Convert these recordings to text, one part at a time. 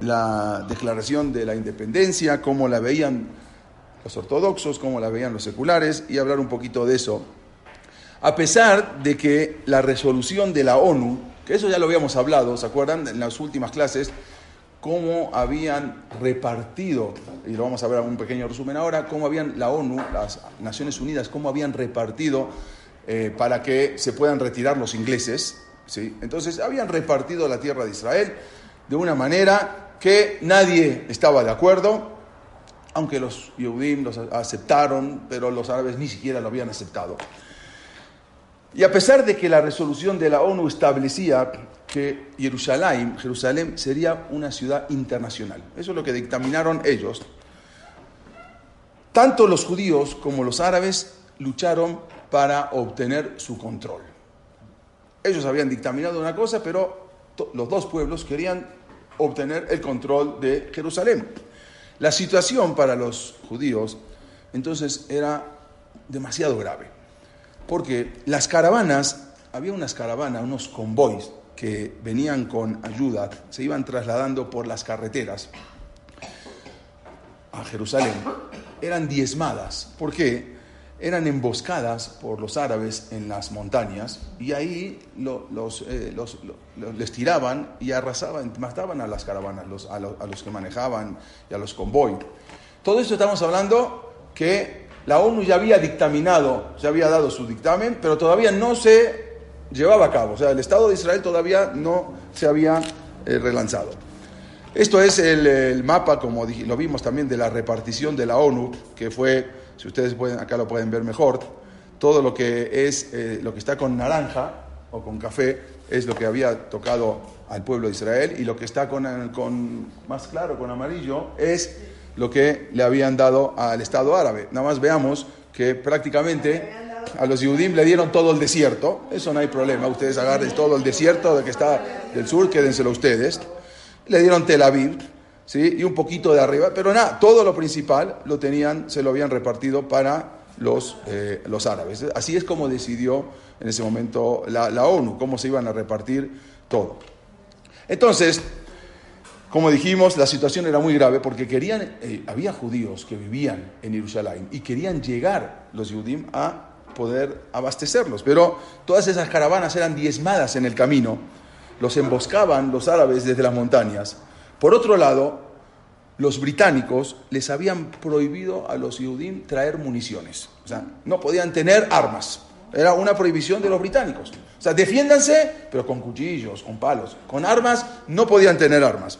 la declaración de la independencia, cómo la veían los ortodoxos, cómo la veían los seculares, y hablar un poquito de eso. A pesar de que la resolución de la ONU, que eso ya lo habíamos hablado, ¿se acuerdan? En las últimas clases, cómo habían repartido, y lo vamos a ver en un pequeño resumen ahora, cómo habían la ONU, las Naciones Unidas, cómo habían repartido eh, para que se puedan retirar los ingleses. ¿sí? Entonces, habían repartido la tierra de Israel de una manera que nadie estaba de acuerdo, aunque los Yehudim los aceptaron, pero los árabes ni siquiera lo habían aceptado. Y a pesar de que la resolución de la ONU establecía que Jerusalén, Jerusalén sería una ciudad internacional. Eso es lo que dictaminaron ellos. Tanto los judíos como los árabes lucharon para obtener su control. Ellos habían dictaminado una cosa, pero los dos pueblos querían obtener el control de Jerusalén. La situación para los judíos entonces era demasiado grave, porque las caravanas, había unas caravanas, unos convoys que venían con ayuda, se iban trasladando por las carreteras a Jerusalén, eran diezmadas. ¿Por qué? Eran emboscadas por los árabes en las montañas y ahí los, eh, les tiraban y arrasaban, mataban a las caravanas, a, los que manejaban y a los convoy. Todo esto estamos hablando que la ONU ya había dictaminado, ya había dado su dictamen, pero todavía no se llevaba a cabo. O sea, el Estado de Israel todavía no se había eh, relanzado. Esto es el, mapa, como lo vimos también, de la repartición de la ONU, que fue, si ustedes pueden, acá lo pueden ver mejor, todo lo que es, eh, lo que está con naranja o con café es lo que había tocado al pueblo de Israel y lo que está con, con más claro, con amarillo, es lo que le habían dado al Estado árabe. Nada más veamos que prácticamente a los Yudim le dieron todo el desierto, eso no hay problema, ustedes agarren todo el desierto de que está del sur, quédenselo ustedes. Le dieron Tel Aviv, ¿sí? Y un poquito de arriba, pero nada, todo lo principal lo tenían, se lo habían repartido para los, eh, los árabes. Así es como decidió en ese momento la, la ONU, cómo se iban a repartir todo. Entonces, como dijimos, la situación era muy grave porque querían, eh, había judíos que vivían en Jerusalén y querían llegar los Yudim a poder abastecerlos. Pero todas esas caravanas eran diezmadas en el camino, los emboscaban los árabes desde las montañas. Por otro lado, los británicos les habían prohibido a los judíos traer municiones. O sea, no podían tener armas. Era una prohibición de los británicos. O sea, defiéndanse, pero con cuchillos, con palos. Con armas, no podían tener armas.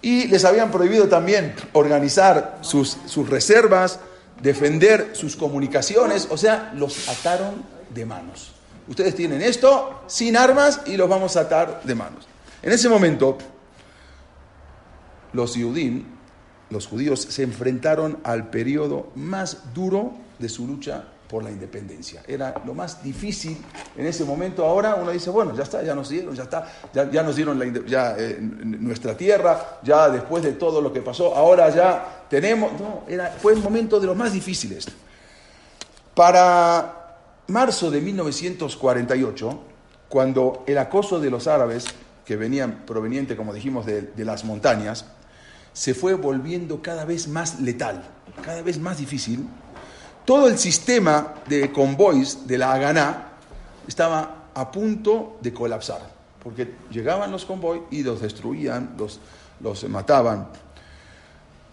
Y les habían prohibido también organizar sus, sus reservas, defender sus comunicaciones, o sea, los ataron de manos. Ustedes tienen esto sin armas y los vamos a atar de manos. En ese momento, los los judíos se enfrentaron al periodo más duro de su lucha por la independencia. Era lo más difícil en ese momento. Ahora uno dice, bueno, ya está, ya nos dieron, ya está, ya, nos dieron la, ya, eh, nuestra tierra, ya después de todo lo que pasó, ahora ya tenemos... No, era, fue el momento de los más difíciles. Para marzo de 1948, cuando el acoso de los árabes, que venían proveniente, como dijimos, de las montañas, se fue volviendo cada vez más letal, cada vez más difícil, todo el sistema de convoys de la Haganá estaba a punto de colapsar, porque llegaban los convoys y los destruían, los, los mataban.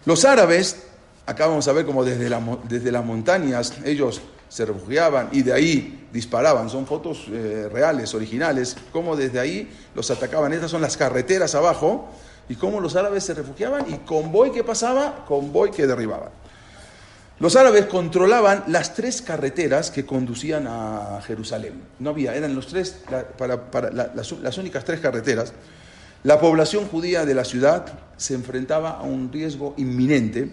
Los árabes, acá vamos a ver como desde, desde las montañas ellos se refugiaban y de ahí disparaban, son fotos eh, reales, originales, como desde ahí los atacaban. Estas son las carreteras abajo y cómo los árabes se refugiaban y convoy que pasaba, convoy que derribaban. Los árabes controlaban las tres carreteras que conducían a Jerusalén. No había, eran los tres, para, las, únicas tres carreteras. La población judía de la ciudad se enfrentaba a un riesgo inminente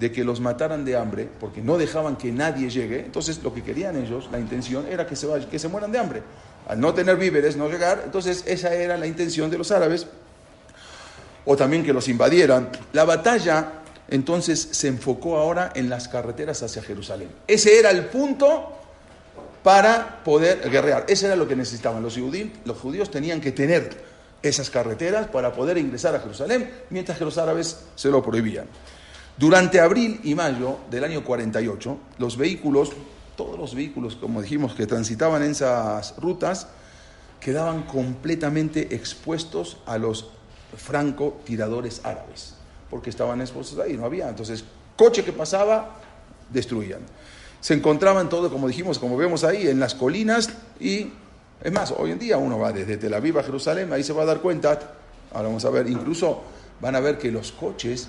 de que los mataran de hambre, porque no dejaban que nadie llegue. Entonces, lo que querían ellos, la intención era que se, que se mueran de hambre. Al no tener víveres, no llegar, entonces esa era la intención de los árabes. O también que los invadieran. La batalla entonces se enfocó ahora en las carreteras hacia Jerusalén. Ese era el punto para poder guerrear. Ese era lo que necesitaban los judíos. Los judíos tenían que tener esas carreteras para poder ingresar a Jerusalén, mientras que los árabes se lo prohibían. Durante abril y mayo del año 48, los vehículos, todos los vehículos, como dijimos, que transitaban en esas rutas, quedaban completamente expuestos a los francotiradores árabes, porque estaban expuestos ahí, no había. Entonces, coche que pasaba, destruían. Se encontraban todo, como dijimos, como vemos ahí, en las colinas y, es más, hoy en día uno va desde Tel Aviv a Jerusalén, ahí se va a dar cuenta, ahora vamos a ver, incluso van a ver que los coches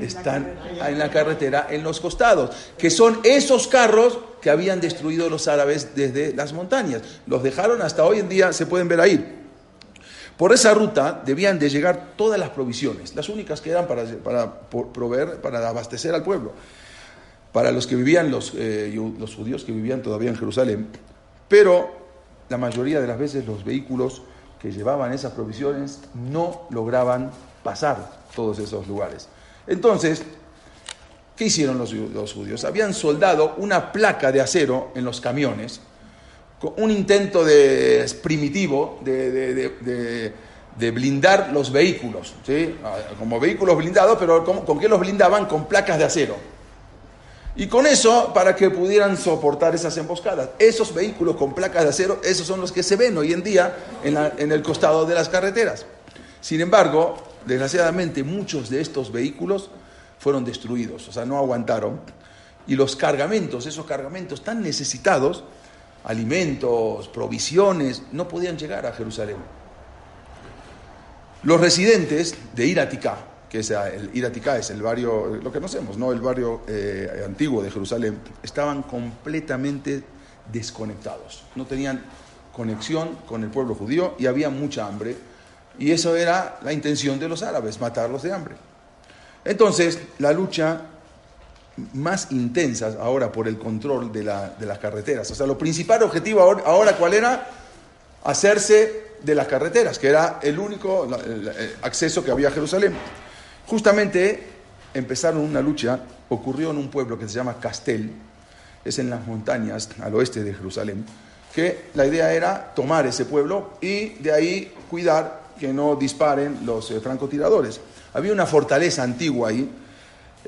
están en la carretera en los costados, que son esos carros que habían destruido los árabes desde las montañas. Los dejaron hasta hoy en día, se pueden ver ahí. Por esa ruta debían de llegar todas las provisiones, las únicas que eran para, para proveer, para abastecer al pueblo, para los que vivían, los, eh, los judíos que vivían todavía en Jerusalén. Pero la mayoría de las veces los vehículos que llevaban esas provisiones no lograban pasar todos esos lugares. Entonces, ¿qué hicieron los, judíos? Habían soldado una placa de acero en los camiones, un intento de, primitivo de, blindar los vehículos, ¿sí? Ah, como vehículos blindados, pero ¿con, qué los blindaban? Con placas de acero. Y con eso, para que pudieran soportar esas emboscadas. Esos vehículos con placas de acero, esos son los que se ven hoy en día en, en el costado de las carreteras. Sin embargo, Desgraciadamente muchos de estos vehículos fueron destruidos, o sea, no aguantaron. Y los cargamentos, esos cargamentos tan necesitados, alimentos, provisiones, no podían llegar a Jerusalén. Los residentes de Iratica, que es el Iratica es el barrio, lo que conocemos, ¿no? el barrio eh, antiguo de Jerusalén, estaban completamente desconectados. No tenían conexión con el pueblo judío y había mucha hambre y eso era la intención de los árabes, matarlos de hambre. Entonces, la lucha más intensa ahora por el control de, las carreteras. O sea, lo principal objetivo ahora, ¿cuál era? Hacerse de las carreteras, que era el único acceso que había a Jerusalén. Justamente empezaron una lucha, ocurrió en un pueblo que se llama Castel, es en las montañas al oeste de Jerusalén, que la idea era tomar ese pueblo y de ahí cuidar que no disparen los eh, francotiradores. Había una fortaleza antigua ahí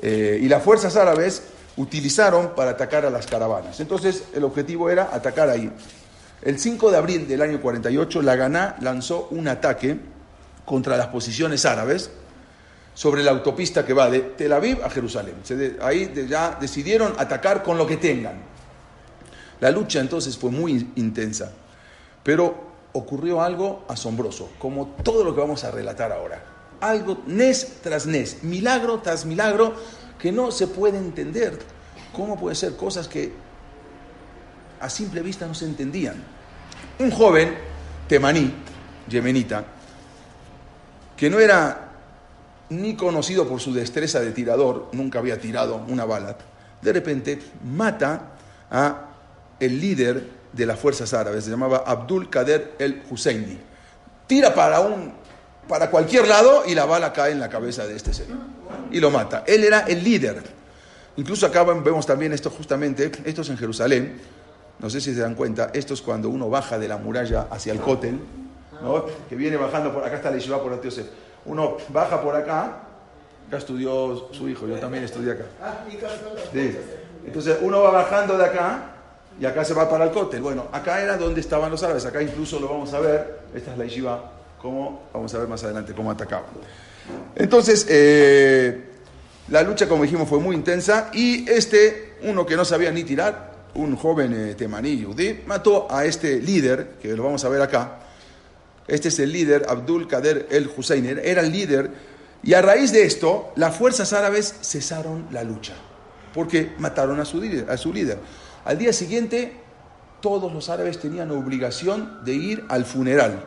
eh, y las fuerzas árabes utilizaron para atacar a las caravanas. Entonces el objetivo era atacar ahí. El 5 de abril del año 48, la Ganá lanzó un ataque contra las posiciones árabes sobre la autopista que va de Tel Aviv a Jerusalén. ahí ya decidieron atacar con lo que tengan. La lucha entonces fue muy intensa, pero ocurrió algo asombroso, como todo lo que vamos a relatar ahora. Algo nes tras nes, milagro tras milagro, que no se puede entender. ¿Cómo puede ser cosas que a simple vista no se entendían? Un joven temaní, yemenita, que no era ni conocido por su destreza de tirador, nunca había tirado una bala, de repente mata a el líder de las fuerzas árabes, se llamaba Abdul Kader el Husseini. Tira para, un, para cualquier lado y la bala cae en la cabeza de este señor y lo mata. Él era el líder. Incluso acá vemos también esto justamente, esto es en Jerusalén, no sé si se dan cuenta, esto es cuando uno baja de la muralla hacia el cótel, que viene bajando por acá, está la yeshiva por Antioche. Uno baja por acá, acá estudió su hijo, yo también estudié acá. Sí. Entonces uno va bajando de acá y acá se va para el cóctel. Bueno, acá era donde estaban los árabes, acá incluso lo vamos a ver, esta es la yeshiva, vamos a ver más adelante cómo atacaban. Entonces, eh, la lucha, como dijimos, fue muy intensa y este, uno que no sabía ni tirar, un joven eh, temaní yudí, mató a este líder, que lo vamos a ver acá. Este es el líder, Abdul Kader el Hussein, era el líder, y a raíz de esto, las fuerzas árabes cesaron la lucha, porque mataron. A su líder. Al día siguiente, todos los árabes tenían obligación de ir al funeral,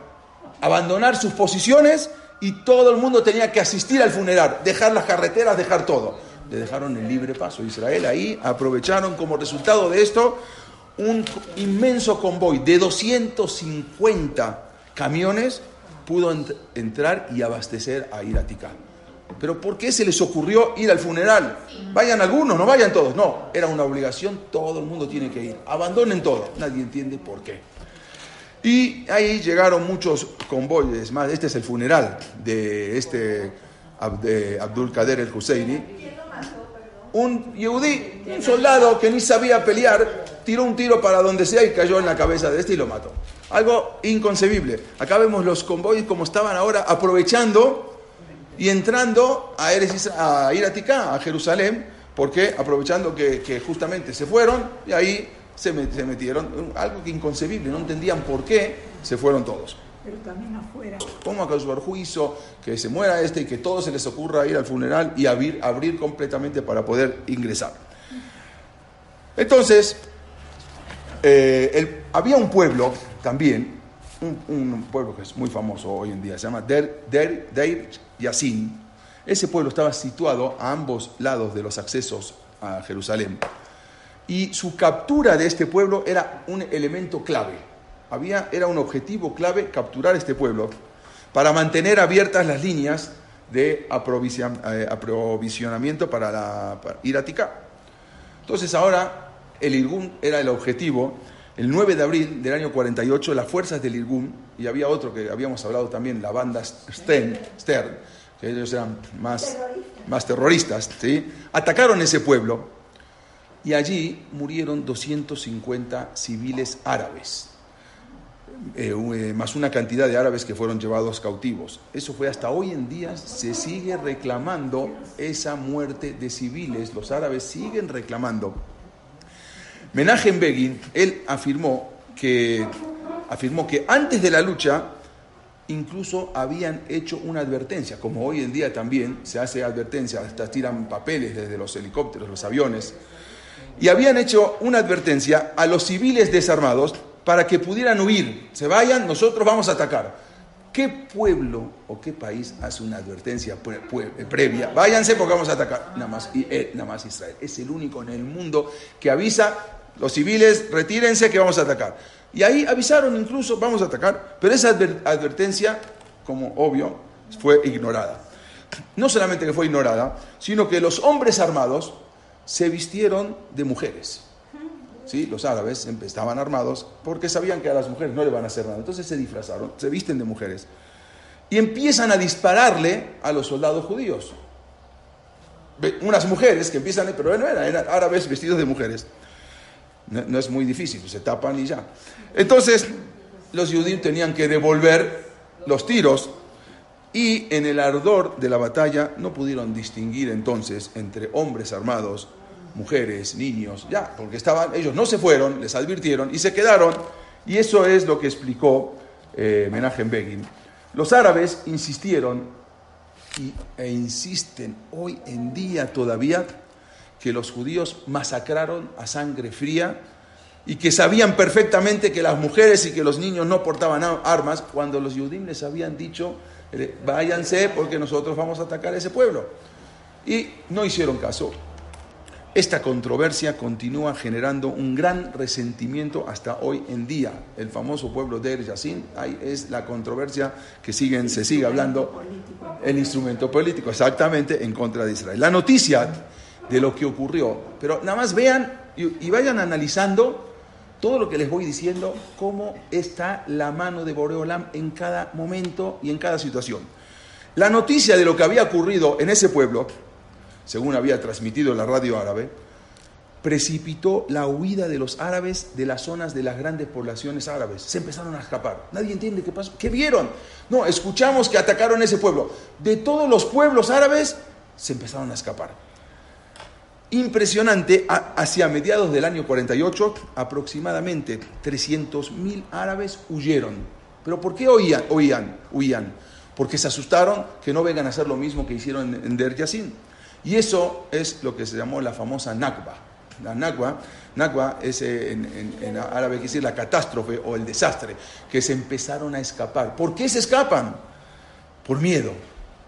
abandonar sus posiciones y todo el mundo tenía que asistir al funeral, dejar las carreteras, dejar todo. Le dejaron el libre paso a Israel. Ahí aprovecharon como resultado de esto un inmenso convoy de 250 camiones pudo entrar y abastecer a Iratica. Pero ¿por qué se les ocurrió ir al funeral? Vayan algunos, no vayan todos. No, era una obligación, todo el mundo tiene que ir. Abandonen todo. Nadie entiende por qué. Y ahí llegaron muchos convoyes más. Este es el funeral de este Abdul Kader el Husseini. Un yudí, un soldado que ni sabía pelear, tiró un tiro para donde sea y cayó en la cabeza de este y lo mató. Algo inconcebible. Acá vemos los convoyes como estaban ahora aprovechando y entrando a, a Iratica, a Jerusalén, porque aprovechando que, justamente se fueron y ahí se, metieron. Algo que inconcebible, no entendían por qué se fueron todos. Pero también afuera. ¿Cómo acaso juicio que se muera este y que todos se les ocurra ir al funeral y abrir, abrir completamente para poder ingresar? Entonces, eh, había un pueblo también, un, pueblo que es muy famoso hoy en día, se llama Der, Der, Deir Yassin. Ese pueblo estaba situado a ambos lados de los accesos a Jerusalén. Y su captura de este pueblo era un elemento clave. Había, era un objetivo clave capturar este pueblo para mantener abiertas las líneas de eh, aprovisionamiento para, la, ir a Ticá. Entonces ahora el Irgun era el objetivo el 9 de abril del año 48, las fuerzas del Irgun, y había otro que habíamos hablado también, la banda Stern, Stern que ellos eran más, más terroristas, ¿sí? atacaron ese pueblo y allí murieron 250 civiles árabes, eh, eh, más una cantidad de árabes que fueron llevados cautivos. Eso fue hasta hoy en día, se sigue reclamando esa muerte de civiles, los árabes siguen reclamando. Menachem Begin, él afirmó que, afirmó que antes de la lucha incluso habían hecho una advertencia, como hoy en día también se hace advertencia, hasta tiran papeles desde los helicópteros, los aviones, y habían hecho una advertencia a los civiles desarmados para que pudieran huir, se vayan, nosotros vamos a atacar. ¿Qué pueblo o qué país hace una advertencia previa? Váyanse porque vamos a atacar. Nada más, eh, nada más Israel. Es el único en el mundo que avisa los civiles, retírense que vamos a atacar. Y ahí avisaron incluso, vamos a atacar, pero esa advertencia, como obvio, fue ignorada. No solamente que fue ignorada, sino que los hombres armados se vistieron de mujeres. ¿Sí? Los árabes estaban armados porque sabían que a las mujeres no le van a hacer nada. Entonces se disfrazaron, se visten de mujeres. Y empiezan a dispararle a los soldados judíos. Unas mujeres que empiezan, pero bueno, eran árabes vestidos de mujeres. No, es muy difícil, se tapan y ya. Entonces, los judíos tenían que devolver los tiros y en el ardor de la batalla no pudieron distinguir entonces entre hombres armados, mujeres, niños, ya, porque estaban, ellos no se fueron, les advirtieron y se quedaron. Y eso es lo que explicó eh, Begin. Los árabes insistieron y, e insisten hoy en día todavía que los judíos masacraron a sangre fría y que sabían perfectamente que las mujeres y que los niños no portaban armas cuando los judíos les habían dicho, váyanse porque nosotros vamos a atacar a ese pueblo. Y no hicieron caso. Esta controversia continúa generando un gran resentimiento hasta hoy en día. El famoso pueblo de Er Yassin es la controversia que siguen, se sigue hablando, el instrumento político, exactamente, en contra de Israel. La noticia de lo que ocurrió. Pero nada más vean y, vayan analizando todo lo que les voy diciendo, cómo está la mano de Boreolam en cada momento y en cada situación. La noticia de lo que había ocurrido en ese pueblo, según había transmitido la radio árabe, precipitó la huida de los árabes de las zonas de las grandes poblaciones árabes. Se empezaron a escapar. Nadie entiende qué pasó. ¿Qué vieron? No, escuchamos que atacaron ese pueblo. De todos los pueblos árabes se empezaron a escapar. Impresionante, hacia mediados del año 48, aproximadamente 300.000 árabes huyeron. ¿Pero por qué oían, oían, huían? Porque se asustaron que no vengan a hacer lo mismo que hicieron en Der Yassin. Y eso es lo que se llamó la famosa Nakba. La Nakba, Nakba es eh, en, árabe quiere decir la catástrofe o el desastre, que se empezaron a escapar. ¿Por qué se escapan? Por miedo.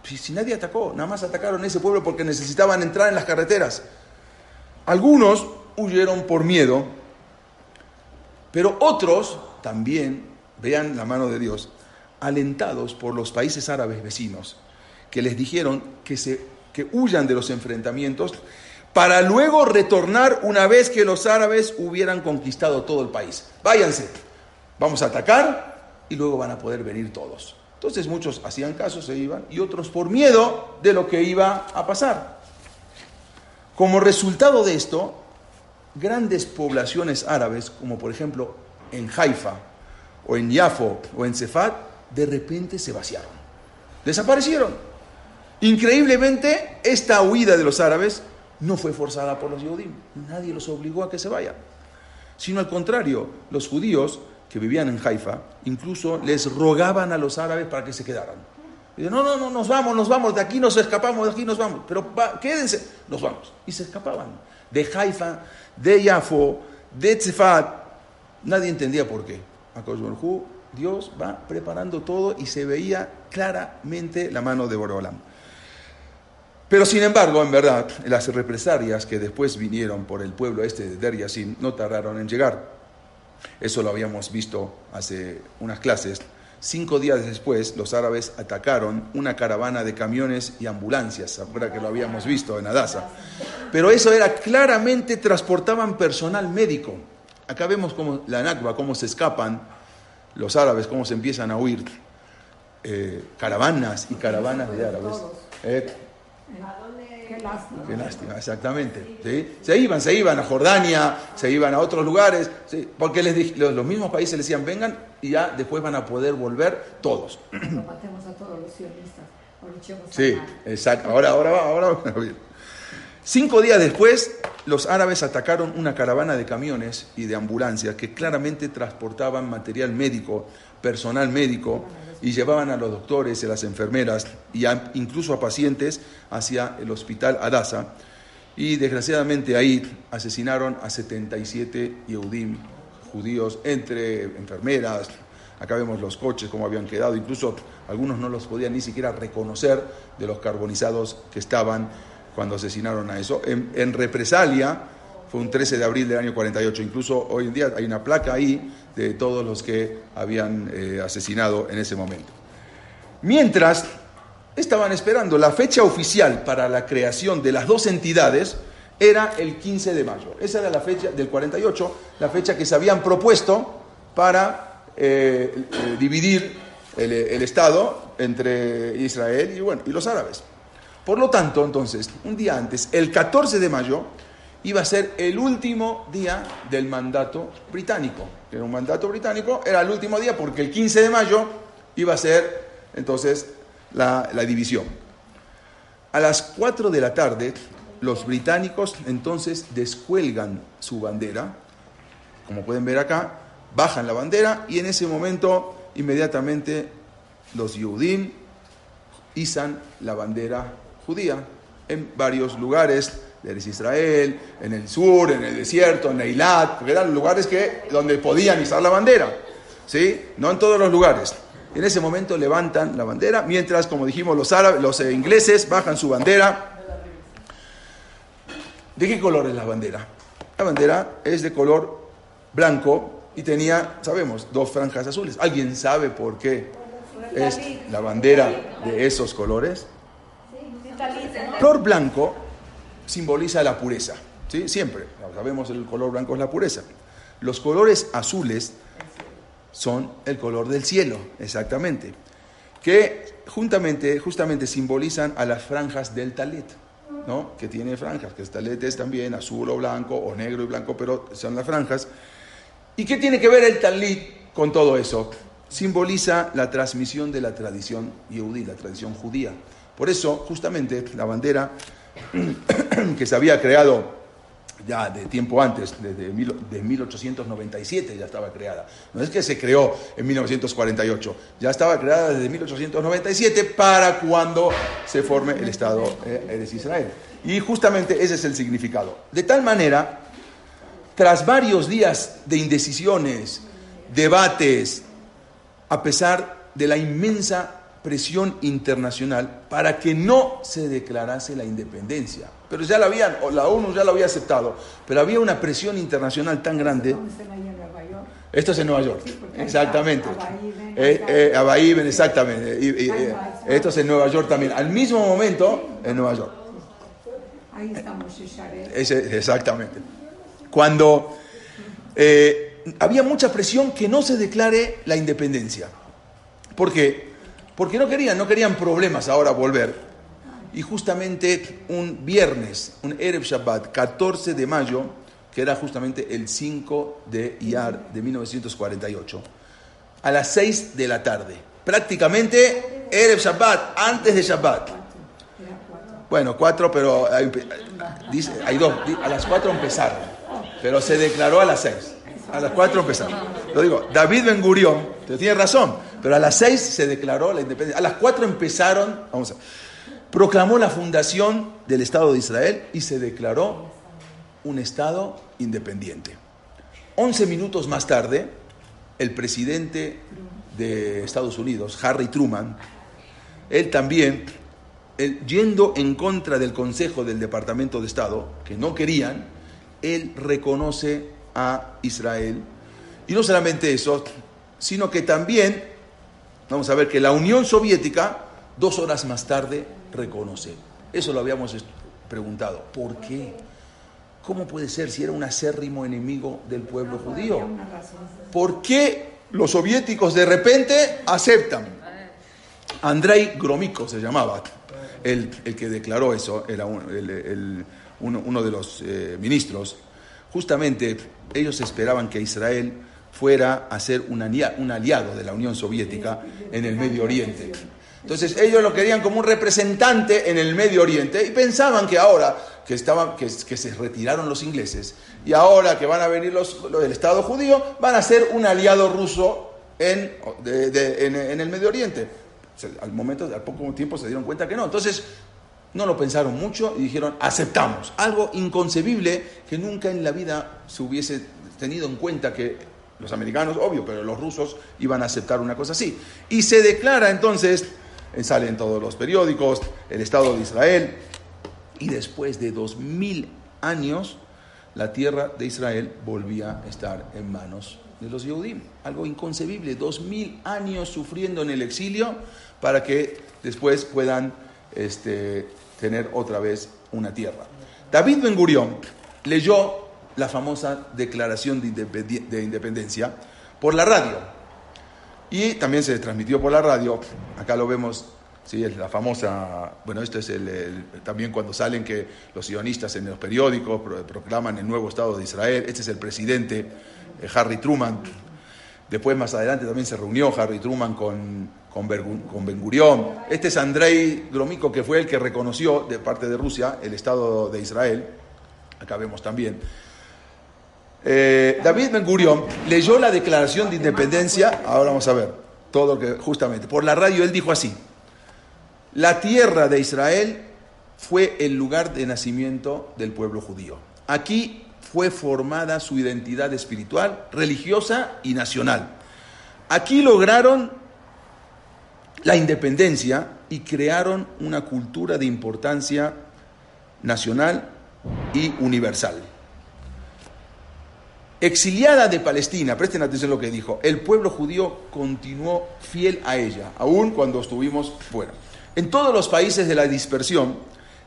Si, si nadie atacó, nada más atacaron ese pueblo porque necesitaban entrar en las carreteras. Algunos huyeron por miedo, pero otros también, vean la mano de Dios, alentados por los países árabes vecinos, que les dijeron que, se, que huyan de los enfrentamientos para luego retornar una vez que los árabes hubieran conquistado todo el país. Váyanse, vamos a atacar y luego van a poder venir todos. Entonces muchos hacían caso, se iban, y otros por miedo de lo que iba a pasar. Como resultado de esto, grandes poblaciones árabes, como por ejemplo en Haifa, o en Yafo, o en Cefat, de repente se vaciaron. Desaparecieron. Increíblemente, esta huida de los árabes no fue forzada por los judíos. Nadie los obligó a que se vayan. Sino al contrario, los judíos que vivían en Haifa incluso les rogaban a los árabes para que se quedaran. Y no, no, no, nos vamos, nos vamos, de aquí nos escapamos, de aquí nos vamos. Pero quédense, nos vamos. Y se escapaban. De Haifa, de Yafo, de Tzefat. Nadie entendía por qué. A Dios va preparando todo y se veía claramente la mano de Borolam. Pero sin embargo, en verdad, las represalias que después vinieron por el pueblo este de Der no tardaron en llegar. Eso lo habíamos visto hace unas clases. Cinco días después, los árabes atacaron una caravana de camiones y ambulancias. ¿Se que lo habíamos visto en Adasa? Pero eso era claramente, transportaban personal médico. Acá vemos cómo la Nakba, cómo se escapan los árabes, cómo se empiezan a huir. Eh, caravanas y caravanas de árabes. Eh, Qué lástima. exactamente. Se iban, se iban a Jordania, se iban a otros lugares, porque les, los, los, mismos países les decían, vengan y ya después van a poder volver todos. matemos a todos los sionistas. Sí, exacto. Ahora, ahora va, ahora va. Cinco días después, los árabes atacaron una caravana de camiones y de ambulancias que claramente transportaban material médico, personal médico, y llevaban a los doctores y a las enfermeras y incluso a pacientes hacia el hospital Adasa. Y desgraciadamente ahí asesinaron a 77 Yehudim, judíos, entre enfermeras. Acá vemos los coches, cómo habían quedado. Incluso algunos no los podían ni siquiera reconocer de los carbonizados que estaban cuando asesinaron a eso. En, represalia, fue un 13 de abril del año 48. Incluso hoy en día hay una placa ahí de todos los que habían eh, asesinado en ese momento. Mientras estaban esperando la fecha oficial para la creación de las dos entidades, era el 15 de mayo. Esa era la fecha del 48, la fecha que se habían propuesto para eh, eh, dividir el, el, Estado entre Israel y, bueno, y los árabes. Por lo tanto, entonces, un día antes, el 14 de mayo, iba a ser el último día del mandato británico. Era un mandato británico, era el último día porque el 15 de mayo iba a ser entonces la, división. A las 4 de la tarde, los británicos entonces descuelgan su bandera, como pueden ver acá, bajan la bandera y en ese momento inmediatamente los Yehudim izan la bandera judía en varios lugares de Israel, en el sur, en el desierto, en Eilat, porque eran lugares que, donde podían izar la bandera, ¿sí? No en todos los lugares. En ese momento levantan la bandera, mientras, como dijimos, los, árabes, los eh, ingleses bajan su bandera. ¿De qué color es la bandera? La bandera es de color blanco y tenía, sabemos, dos franjas azules. ¿Alguien sabe por qué es la bandera de esos colores? Color blanco simboliza la pureza, ¿sí? Siempre, sabemos el color blanco es la pureza. Los colores azules son el color del cielo, exactamente, que juntamente, justamente simbolizan a las franjas del talit, ¿no? que tiene franjas, que el talit es también azul o blanco, o negro y blanco, pero son las franjas. ¿Y qué tiene que ver el talit con todo eso? Simboliza la transmisión de la tradición yehudí, la tradición judía. Por eso, justamente, la bandera que se había creado ya de tiempo antes, desde de 1897 ya estaba creada. No es que se creó en 1948, ya estaba creada desde 1897 para cuando se forme el Estado de Israel. Y justamente ese es el significado. De tal manera, tras varios días de indecisiones, debates, a pesar de la inmensa presión internacional para que no se declarase la independencia. Pero ya la habían, la ONU ya lo había aceptado, pero había una presión internacional tan grande. Esto es en Nueva York, exactamente. Eh, eh, exactamente. Eh, esto es en Nueva York también. Al mismo momento, en Nueva York. Ahí estamos, exactamente. Cuando había mucha presión que no se declare la independencia. ¿Por qué? Porque no querían, no querían problemas ahora volver. Y justamente un viernes, un Erev Shabbat, 14 de mayo, que era justamente el 5 de Iyar de 1948, a las 6 de la tarde. Prácticamente Erev Shabbat, antes de Shabbat. Bueno, cuatro, pero hay, dos. A las cuatro empezaron, pero se declaró a las seis. A las cuatro empezaron. Lo digo, David Ben Gurión, tiene razón, pero a las seis se declaró la independencia. A las cuatro empezaron, vamos a proclamó la fundación del Estado de Israel y se declaró un Estado independiente. Once minutos más tarde, el presidente de Estados Unidos, Harry Truman, él también, yendo en contra del Consejo del Departamento de Estado, que no querían, él reconoce a Israel. Y no solamente eso, sino que también, vamos a ver que la Unión Soviética, dos horas más tarde, reconoce. Eso lo habíamos preguntado. ¿Por qué? ¿Cómo puede ser si era un acérrimo enemigo del pueblo judío? ¿Por qué los soviéticos de repente aceptan? Andrei Gromyko se llamaba, el, que declaró eso, era uno, de los eh, ministros. Justamente ellos esperaban que Israel fuera a ser un aliado de la Unión Soviética en el Medio Oriente. Entonces ellos lo querían como un representante en el Medio Oriente y pensaban que ahora que, estaban, que, se retiraron los ingleses y ahora que van a venir los, del Estado judío, van a ser un aliado ruso en, en, el Medio Oriente. al momento, al poco tiempo se dieron cuenta que no. Entonces no lo pensaron mucho y dijeron, aceptamos. Algo inconcebible que nunca en la vida se hubiese tenido en cuenta que los americanos, obvio, pero los rusos iban a aceptar una cosa así. Y se declara entonces eh, sale en todos los periódicos, el Estado de Israel, y después de dos mil años, la tierra de Israel volvía a estar en manos de los Yehudim. Algo inconcebible, dos mil años sufriendo en el exilio para que después puedan este, tener otra vez una tierra. David Ben Gurión leyó la famosa declaración de independencia por la radio. Y también se transmitió por la radio, acá lo vemos, ¿sí? es la famosa, bueno, esto es el, también cuando salen que los sionistas en los periódicos proclaman el nuevo Estado de Israel, este es el presidente eh, Harry Truman, después más adelante también se reunió Harry Truman con, con, Ben Gurión, este es Andrei Gromyko que fue el que reconoció de parte de Rusia el Estado de Israel, acá vemos también, eh, David Ben Gurión leyó la declaración de independencia, ahora vamos a ver, todo que justamente, por la radio él dijo así, la tierra de Israel fue el lugar de nacimiento del pueblo judío. Aquí fue formada su identidad espiritual, religiosa y nacional. Aquí lograron la independencia y crearon una cultura de importancia nacional y universal. Exiliada de Palestina, presten atención a lo que dijo, el pueblo judío continuó fiel a ella, aun cuando estuvimos fuera. En todos los países de la dispersión,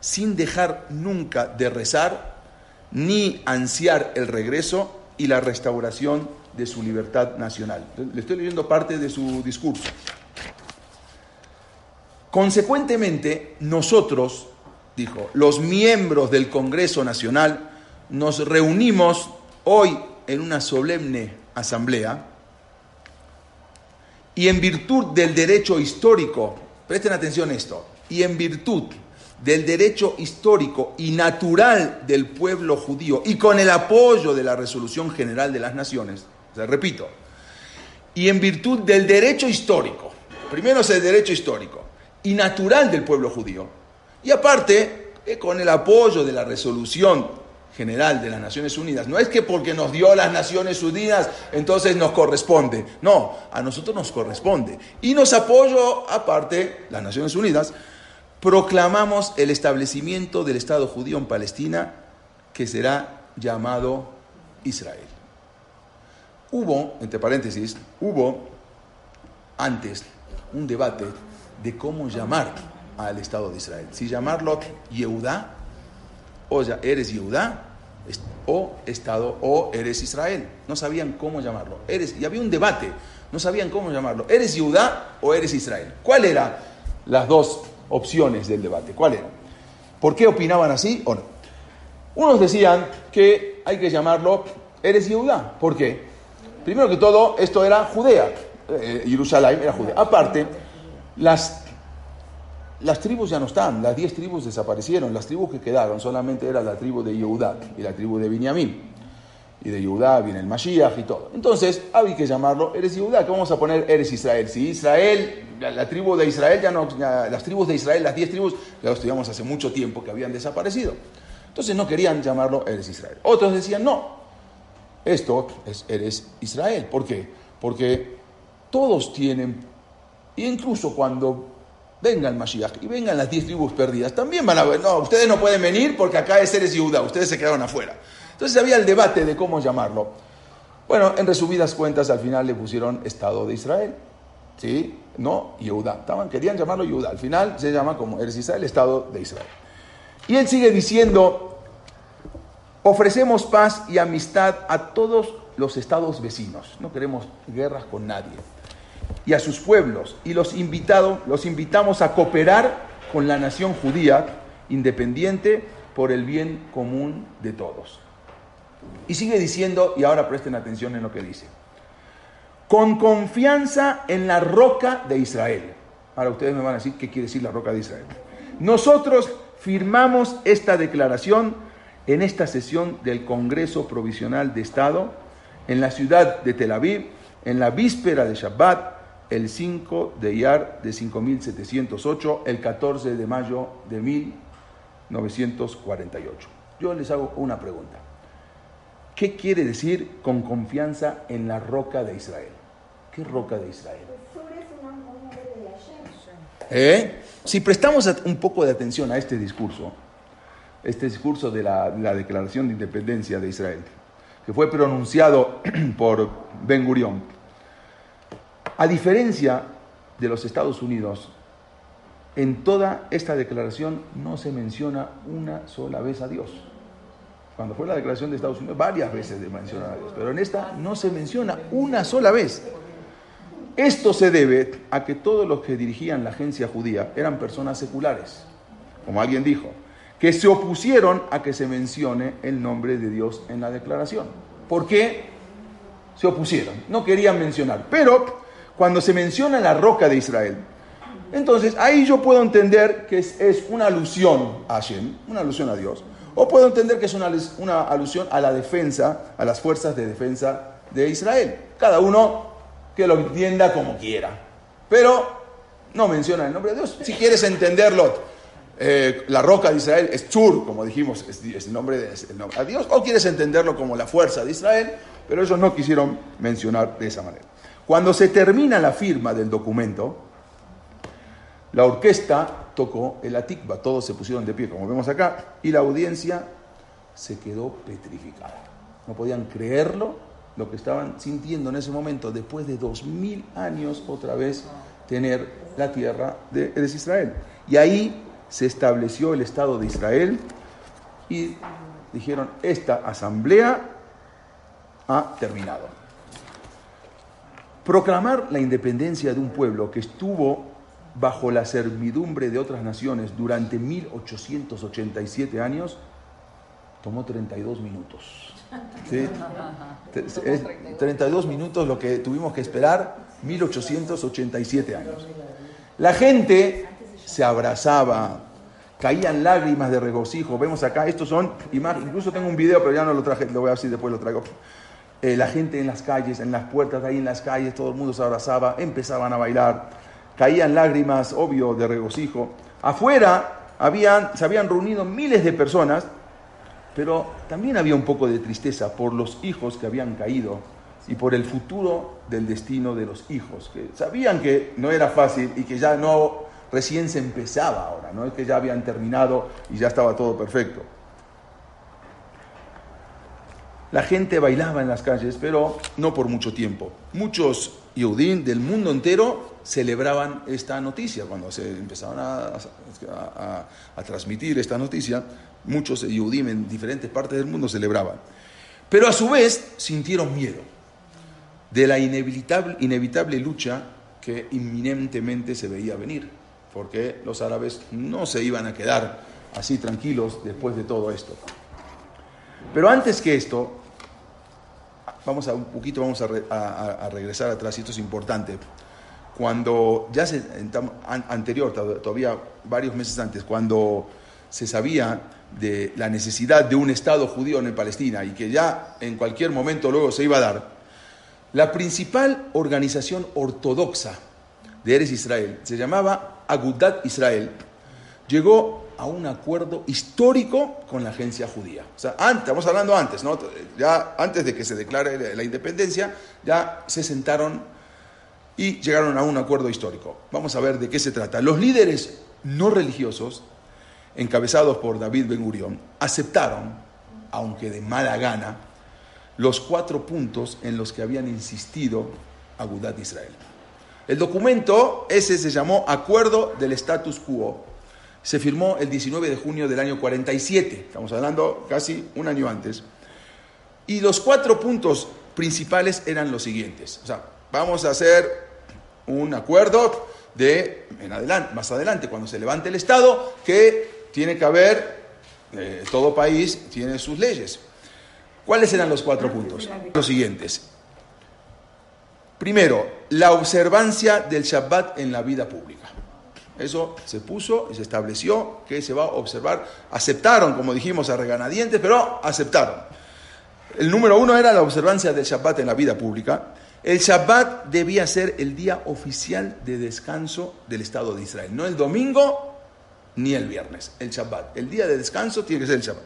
sin dejar nunca de rezar ni ansiar el regreso y la restauración de su libertad nacional. Le estoy leyendo parte de su discurso. Consecuentemente, nosotros, dijo, los miembros del Congreso Nacional, nos reunimos hoy en una solemne asamblea y en virtud del derecho histórico, presten atención a esto, y en virtud del derecho histórico y natural del pueblo judío y con el apoyo de la resolución general de las naciones, o repito, y en virtud del derecho histórico, primero es el derecho histórico y natural del pueblo judío, y aparte eh, con el apoyo de la resolución general de las Naciones Unidas. No es que porque nos dio las Naciones Unidas, entonces nos corresponde. No, a nosotros nos corresponde. Y nos apoyo, aparte, las Naciones Unidas, proclamamos el establecimiento del Estado judío en Palestina, que será llamado Israel. Hubo, entre paréntesis, hubo antes un debate de cómo llamar al Estado de Israel. Si llamarlo Yehudá o ya eres Yehudá, o Estado o eres Israel. No sabían cómo llamarlo. Eres, y había un debate, no sabían cómo llamarlo. ¿Eres Judá o eres Israel? ¿Cuál eran las dos opciones del debate? ¿Cuál era? ¿Por qué opinaban así o no? Unos decían que hay que llamarlo eres Judá. ¿Por qué? Primero que todo, esto era Judea. Eh, Jerusalén era Judea. Aparte, las las tribus ya no están, las diez tribus desaparecieron, las tribus que quedaron solamente era la tribu de Yehudá y la tribu de Binyamin. Y de Yehudá viene el Mashiach y todo. Entonces, había que llamarlo, eres Yehudá, ¿qué vamos a poner? Eres Israel. Si Israel, la, tribu de Israel, ya no, las tribus de Israel, las diez tribus, ya lo estudiamos hace mucho tiempo que habían desaparecido. Entonces no querían llamarlo eres Israel. Otros decían, no, esto es eres Israel. ¿Por qué? Porque todos tienen, incluso cuando venga el Mashiach y vengan las diez tribus perdidas, también van a ver, no, ustedes no pueden venir porque acá es Eres Yehuda, ustedes se quedaron afuera. Entonces había el debate de cómo llamarlo. Bueno, en resumidas cuentas, al final le pusieron Estado de Israel. ¿Sí? No, Yehuda. Estaban, querían llamarlo Yehuda. Al final se llama como Eres Israel, Estado de Israel. Y él sigue diciendo, ofrecemos paz y amistad a todos los estados vecinos. No queremos guerras con nadie y a sus pueblos y los, invitados, los invitamos a cooperar con la nación judía independiente por el bien común de todos. Y sigue diciendo, y ahora presten atención en lo que dice, con confianza en la roca de Israel. Ahora ustedes me van a decir qué quiere decir la roca de Israel. Nosotros firmamos esta declaración en esta sesión del Congreso Provisional de Estado en la ciudad de Tel Aviv, en la víspera de Shabbat, el 5 de Iyar de 5708, el 14 de mayo de 1948. Yo les hago una pregunta. ¿Qué quiere decir con confianza en la roca de Israel? ¿Qué roca de Israel? ¿Eh? Si prestamos un poco de atención a este discurso, este discurso de la, la Declaración de Independencia de Israel, que fue pronunciado por Ben Gurión, a diferencia de los Estados Unidos, en toda esta declaración no se menciona una sola vez a Dios. Cuando fue la declaración de Estados Unidos, varias veces se menciona a Dios, pero en esta no se menciona una sola vez. Esto se debe a que todos los que dirigían la agencia judía eran personas seculares, como alguien dijo, que se opusieron a que se mencione el nombre de Dios en la declaración. ¿Por qué se opusieron? No querían mencionar, pero cuando se menciona la roca de Israel. Entonces ahí yo puedo entender que es, una alusión a Hashem, una alusión a Dios, o puedo entender que es una, alusión a la defensa, a las fuerzas de defensa de Israel. Cada uno que lo entienda como quiera. Pero no menciona el nombre de Dios. Si quieres entenderlo, eh, la roca de Israel es Chur, como dijimos, es, el nombre de Dios, o quieres entenderlo como la fuerza de Israel, pero ellos no quisieron mencionar de esa manera. Cuando se termina la firma del documento, la orquesta tocó el atikba, todos se pusieron de pie, como vemos acá, y la audiencia se quedó petrificada. No podían creerlo lo que estaban sintiendo en ese momento, después de dos mil años otra vez tener la tierra de, de Israel. Y ahí se estableció el Estado de Israel y dijeron, esta asamblea ha terminado. Proclamar la independencia de un pueblo que estuvo bajo la servidumbre de otras naciones durante 1887 años tomó 32 minutos. ¿Sí? 32 minutos lo que tuvimos que esperar, 1887 años. La gente se abrazaba, caían lágrimas de regocijo. Vemos acá, estos son imágenes, incluso tengo un video, pero ya no lo traje, lo voy a decir después lo traigo. Eh, la gente en las calles, en las puertas, ahí en las calles, todo el mundo se abrazaba, empezaban a bailar, caían lágrimas, obvio, de regocijo. Afuera habían, se habían reunido miles de personas, pero también había un poco de tristeza por los hijos que habían caído y por el futuro del destino de los hijos, que sabían que no era fácil y que ya no, recién se empezaba ahora, no es que ya habían terminado y ya estaba todo perfecto. La gente bailaba en las calles, pero no por mucho tiempo. Muchos Yehudín del mundo entero celebraban esta noticia. Cuando se empezaron a, transmitir esta noticia, muchos Yehudim en diferentes partes del mundo celebraban. Pero a su vez sintieron miedo de la inevitable, inevitable lucha que inminentemente se veía venir, porque los árabes no se iban a quedar así tranquilos después de todo esto. Pero antes que esto, vamos a un poquito, vamos a, regresar atrás, y esto es importante. Cuando ya se, anterior, todavía varios meses antes, cuando se sabía de la necesidad de un Estado judío en Palestina y que ya en cualquier momento luego se iba a dar, la principal organización ortodoxa de Eres Israel se llamaba Agudat Israel, llegó a un acuerdo histórico con la agencia judía. O sea, antes, estamos hablando antes, ¿no? Ya antes de que se declare la independencia, ya se sentaron y llegaron a un acuerdo histórico. Vamos a ver de qué se trata. Los líderes no religiosos encabezados por David Ben Gurión, aceptaron, aunque de mala gana, los cuatro puntos en los que habían insistido Agudat Israel. El documento ese se llamó Acuerdo del Status Quo. Se firmó el 19 de junio del año 47, estamos hablando casi un año antes. Y los cuatro puntos principales eran los siguientes. O sea, vamos a hacer un acuerdo de en adelante, más adelante, cuando se levante el Estado, que tiene que haber, eh, todo país tiene sus leyes. ¿Cuáles eran los cuatro puntos? Los siguientes. Primero, la observancia del Shabbat en la vida pública. Eso se puso y se estableció que se va a observar. Aceptaron, como dijimos, a reganadientes, pero aceptaron. El número uno era la observancia del Shabbat en la vida pública. El Shabbat debía ser el día oficial de descanso del Estado de Israel, no el domingo ni el viernes, el Shabbat. El día de descanso tiene que ser el Shabbat.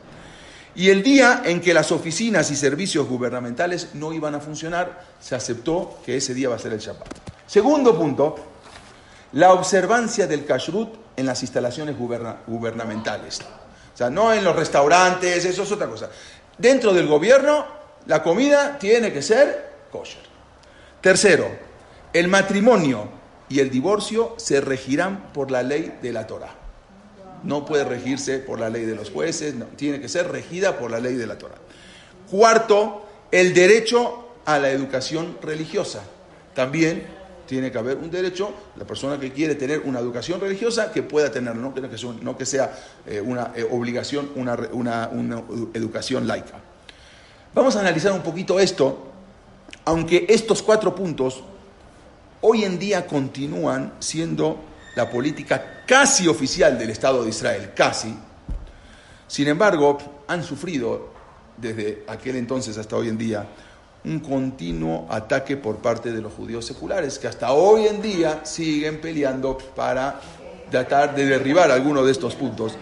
Y el día en que las oficinas y servicios gubernamentales no iban a funcionar, se aceptó que ese día va a ser el Shabbat. Segundo punto, la observancia del kashrut en las instalaciones gubernamentales. O sea, no en los restaurantes, eso es otra cosa. Dentro del gobierno, la comida tiene que ser kosher. Tercero, el matrimonio y el divorcio se regirán por la ley de la Torah no puede regirse por la ley de los jueces, tiene que ser regida por la ley de la Torah. Cuarto, el derecho a la educación religiosa. También tiene que haber un derecho, la persona que quiere tener una educación religiosa, que pueda tener, no, que, no que sea eh, una eh, obligación, una, una, una educación laica. Vamos a analizar un poquito esto, aunque estos cuatro puntos hoy en día continúan siendo la política casi oficial del Estado de Israel, casi. Sin embargo, han sufrido desde aquel entonces hasta hoy en día un continuo ataque por parte de los judíos seculares, que hasta hoy en día siguen peleando para tratar de derribar alguno de estos puntos,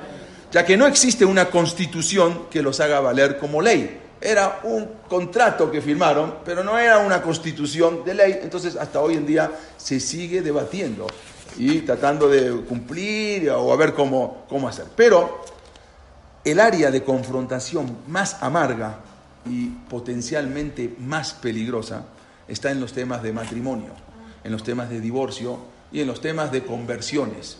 ya que no existe una constitución que los haga valer como ley. Era un contrato que firmaron, pero no era una constitución de ley, entonces hasta hoy en día se sigue debatiendo y tratando de cumplir o a ver cómo, cómo hacer. Pero el área de confrontación más amarga y potencialmente más peligrosa está en los temas de matrimonio, en los temas de divorcio y en los temas de conversiones,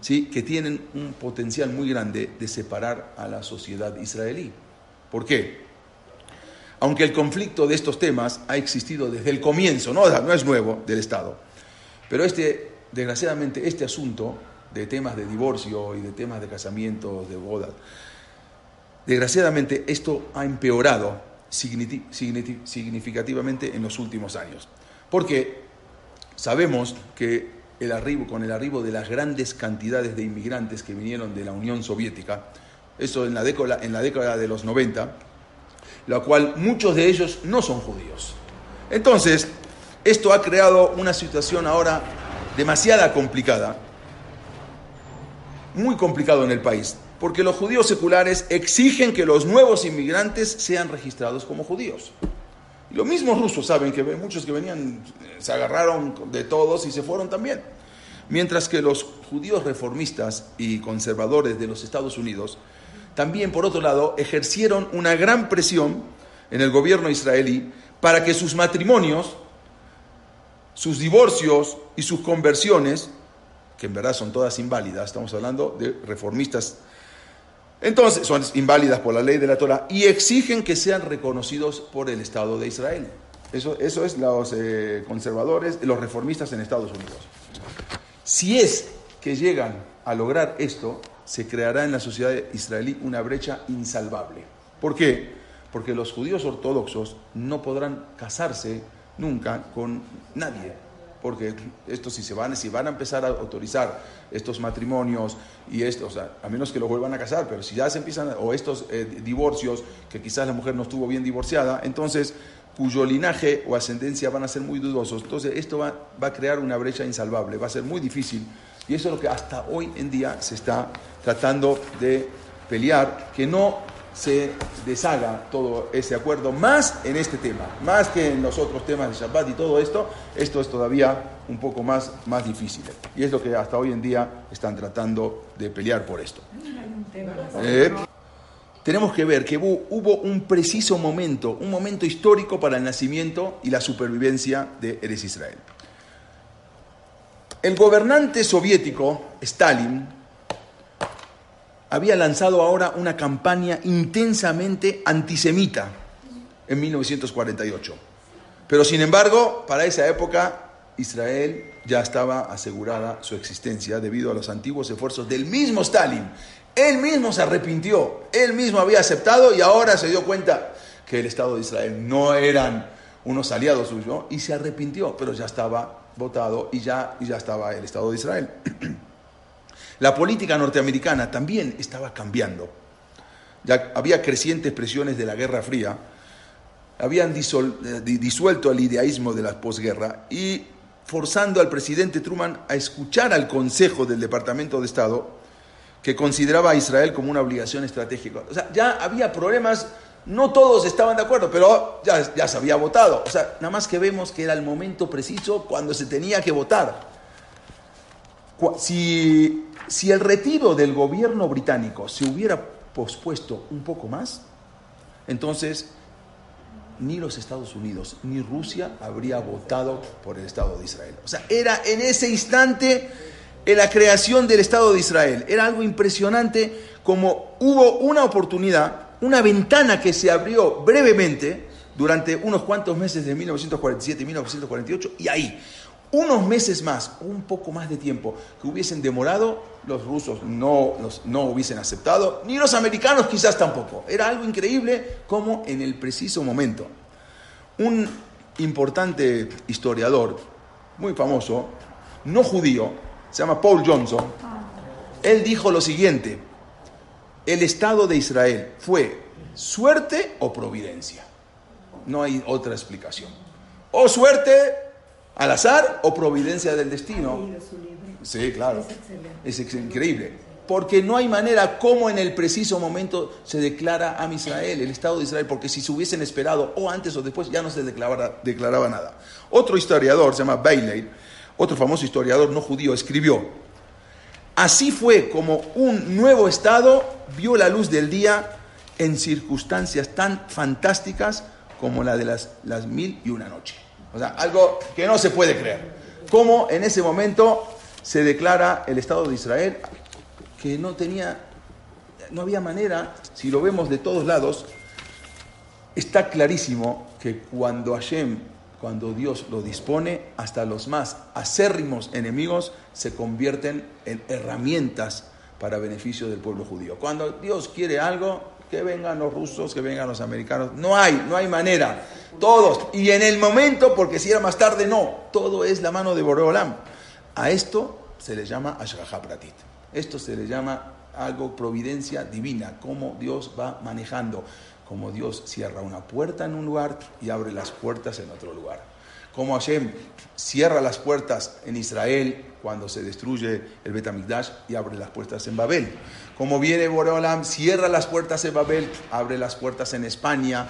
¿sí? que tienen un potencial muy grande de separar a la sociedad israelí. ¿Por qué? Aunque el conflicto de estos temas ha existido desde el comienzo, no, no es nuevo del Estado, pero este desgraciadamente este asunto de temas de divorcio y de temas de casamiento, de bodas, desgraciadamente esto ha empeorado significativamente en los últimos años. Porque sabemos que el arribo, con el arribo de las grandes cantidades de inmigrantes que vinieron de la Unión Soviética, eso en la década, en la década de los 90, la cual muchos de ellos no son judíos. Entonces, esto ha creado una situación ahora demasiada complicada, muy complicado en el país, porque los judíos seculares exigen que los nuevos inmigrantes sean registrados como judíos. Y los mismos rusos saben que muchos que venían se agarraron de todos y se fueron también. Mientras que los judíos reformistas y conservadores de los Estados Unidos también, por otro lado, ejercieron una gran presión en el gobierno israelí para que sus matrimonios sus divorcios y sus conversiones, que en verdad son todas inválidas, estamos hablando de reformistas, entonces son inválidas por la ley de la Torah y exigen que sean reconocidos por el Estado de Israel. Eso, eso es los eh, conservadores, los reformistas en Estados Unidos. Si es que llegan a lograr esto, se creará en la sociedad israelí una brecha insalvable. ¿Por qué? Porque los judíos ortodoxos no podrán casarse nunca con nadie. Porque esto si se van, si van a empezar a autorizar estos matrimonios y estos, a menos que los vuelvan a casar, pero si ya se empiezan, o estos eh, divorcios, que quizás la mujer no estuvo bien divorciada, entonces cuyo linaje o ascendencia van a ser muy dudosos. Entonces esto va, va a crear una brecha insalvable, va a ser muy difícil. Y eso es lo que hasta hoy en día se está tratando de pelear, que no se deshaga todo ese acuerdo, más en este tema, más que en los otros temas de Shabbat y todo esto, esto es todavía un poco más, más difícil. Y es lo que hasta hoy en día están tratando de pelear por esto. Eh, tenemos que ver que hubo, hubo, un preciso momento, un momento histórico para el nacimiento y la supervivencia de Eres Israel. El gobernante soviético, Stalin, había lanzado ahora una campaña intensamente antisemita en 1948. Pero sin embargo, para esa época, Israel ya estaba asegurada su existencia debido a los antiguos esfuerzos del mismo Stalin. Él mismo se arrepintió, él mismo había aceptado y ahora se dio cuenta que el Estado de Israel no eran unos aliados suyos y se arrepintió, pero ya estaba votado y ya, y ya estaba el Estado de Israel. La política norteamericana también estaba cambiando. Ya había crecientes presiones de la Guerra Fría, habían eh, disuelto el idealismo de la posguerra y forzando al presidente Truman a escuchar al Consejo del Departamento de Estado, que consideraba a Israel como una obligación estratégica. O sea, ya había problemas, no todos estaban de acuerdo, pero ya, ya se había votado. O sea, nada más que vemos que era el momento preciso cuando se tenía que votar. Si si el retiro del gobierno británico se hubiera pospuesto un poco más, entonces ni los Estados Unidos ni Rusia habría votado por el Estado de Israel. O sea, era en ese instante en la creación del Estado de Israel. Era algo impresionante como hubo una oportunidad, una ventana que se abrió brevemente durante unos cuantos meses de 1947 y 1948 y ahí unos meses más, un poco más de tiempo que hubiesen demorado, los rusos no, no hubiesen aceptado, ni los americanos quizás tampoco. Era algo increíble como en el preciso momento. Un importante historiador, muy famoso, no judío, se llama Paul Johnson, él dijo lo siguiente, el Estado de Israel fue suerte o providencia. No hay otra explicación. O suerte al azar o providencia del destino. Sí, claro. Es, increíble. Porque no hay manera como en el preciso momento se declara a Israel, el Estado de Israel, porque si se hubiesen esperado o antes o después ya no se declaraba, declaraba nada. Otro historiador, se llama Bailey, otro famoso historiador no judío, escribió, así fue como un nuevo Estado vio la luz del día en circunstancias tan fantásticas como la de las, las mil y una noche. O sea, algo que no se puede creer. Cómo en ese momento se declara el Estado de Israel que no tenía, no había manera, si lo vemos de todos lados, está clarísimo que cuando Hashem, cuando Dios lo dispone, hasta los más acérrimos enemigos se convierten en herramientas para beneficio del pueblo judío. Cuando Dios quiere algo, que vengan los rusos, que vengan los americanos. No hay, no hay manera. Todos. Y en el momento, porque si era más tarde, no. Todo es la mano de Boreolam. A esto se le llama Ashgaha Pratit. Esto se le llama algo providencia divina, cómo Dios va manejando, como Dios cierra una puerta en un lugar y abre las puertas en otro lugar. Como Hashem cierra las puertas en Israel cuando se destruye el Betamigdash y abre las puertas en Babel. Como viene Boreolam, cierra las puertas en Babel, abre las puertas en España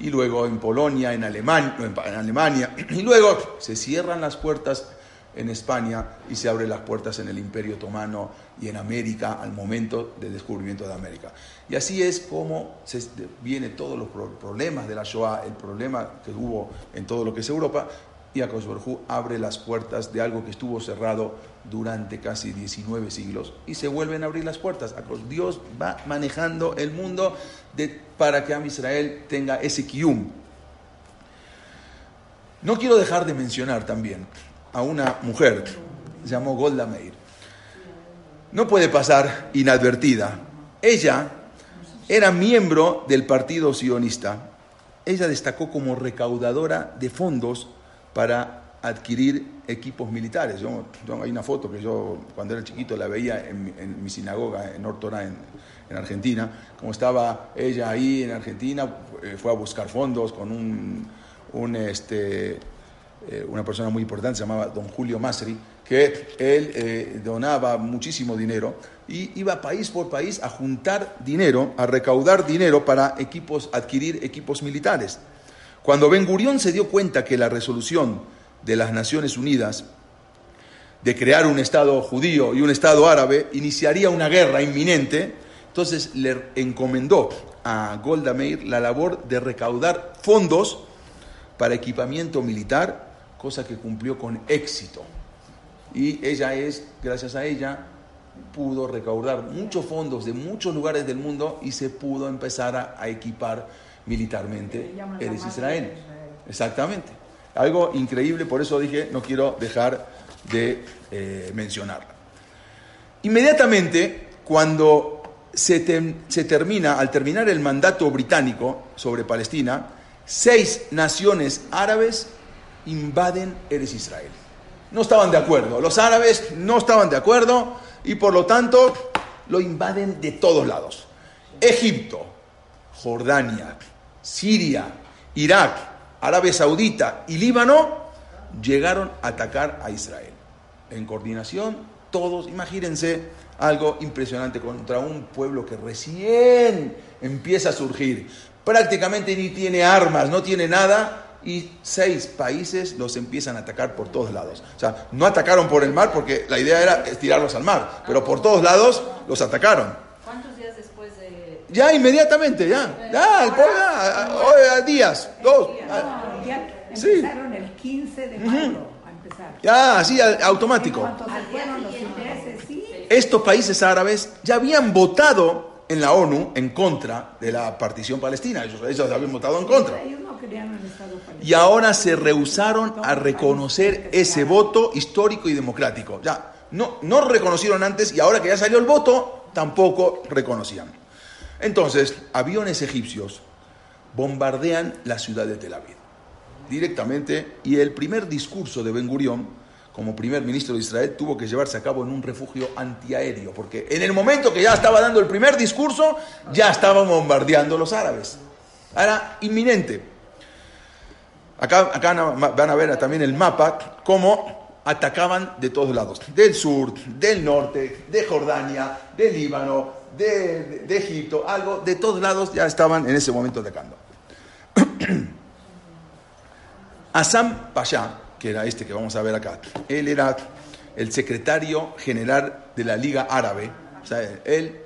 y luego en Polonia, en Alemania, y luego se cierran las puertas en España y se abren las puertas en el Imperio Otomano y en América al momento del descubrimiento de América. Y así es como se viene todos los problemas de la Shoah, el problema que hubo en todo lo que es Europa, y Akadosh Baruj abre las puertas de algo que estuvo cerrado durante casi 19 siglos y se vuelven a abrir las puertas. Dios va manejando el mundo para que Am Israel tenga ese kium. No quiero dejar de mencionar también a una mujer, se llamó Golda Meir. No puede pasar inadvertida. Ella era miembro del partido sionista. Ella destacó como recaudadora de fondos para adquirir equipos militares. Yo, hay una foto que yo cuando era chiquito la veía en, mi sinagoga en Ortora, en, en, Argentina, como estaba ella ahí en Argentina, eh, fue a buscar fondos con un este, eh, una persona muy importante, se llamaba don Julio Masri, que él eh, donaba muchísimo dinero y iba país por país a juntar dinero, a recaudar dinero para equipos, adquirir equipos militares. Cuando Ben Gurión se dio cuenta que la resolución de las Naciones Unidas de crear un Estado judío y un Estado árabe iniciaría una guerra inminente, entonces le encomendó a Golda Meir la labor de recaudar fondos para equipamiento militar, cosa que cumplió con éxito. Y ella es, gracias a ella, pudo recaudar muchos fondos de muchos lugares del mundo y se pudo empezar a, equipar militarmente Eres Israel. Exactamente. Algo increíble, por eso dije, no quiero dejar de eh, mencionarla. Inmediatamente, cuando se, se termina, al terminar el mandato británico sobre Palestina, seis naciones árabes invaden Eres Israel. No estaban de acuerdo, los árabes no estaban de acuerdo y por lo tanto lo invaden de todos lados. Egipto, Jordania, Siria, Irak, Arabia Saudita y Líbano llegaron a atacar a Israel. En coordinación, todos, imagínense algo impresionante contra un pueblo que recién empieza a surgir. Prácticamente ni tiene armas, no tiene nada, y seis países los empiezan a atacar por todos lados. O sea, no atacaron por el mar porque la idea era tirarlos al mar, pero por todos lados los atacaron. ¿Cuántos días después de...? Ya, inmediatamente, ya. Ya, el ya, días, dos. ya empezaron el 15 de mayo a empezar. Ya, así, automático. Estos países árabes ya habían votado en la ONU en contra de la partición palestina. Ellos, ellos habían votado en contra. Y ahora se rehusaron a reconocer ese voto histórico y democrático. Ya, no, no reconocieron antes y ahora que ya salió el voto, tampoco reconocían. Entonces, aviones egipcios bombardean la ciudad de Tel Aviv directamente y el primer discurso de Ben Gurión como primer ministro de Israel tuvo que llevarse a cabo en un refugio antiaéreo, porque en el momento que ya estaba dando el primer discurso, ya estaban bombardeando los árabes. Era inminente. Acá, van a ver también el mapa, cómo atacaban de todos lados, del sur, del norte, de Jordania, del Líbano, de, Egipto, algo, de todos lados ya estaban en ese momento atacando. Assam Pasha, que era este que vamos a ver acá, él era el secretario general de la Liga Árabe, o sea, él,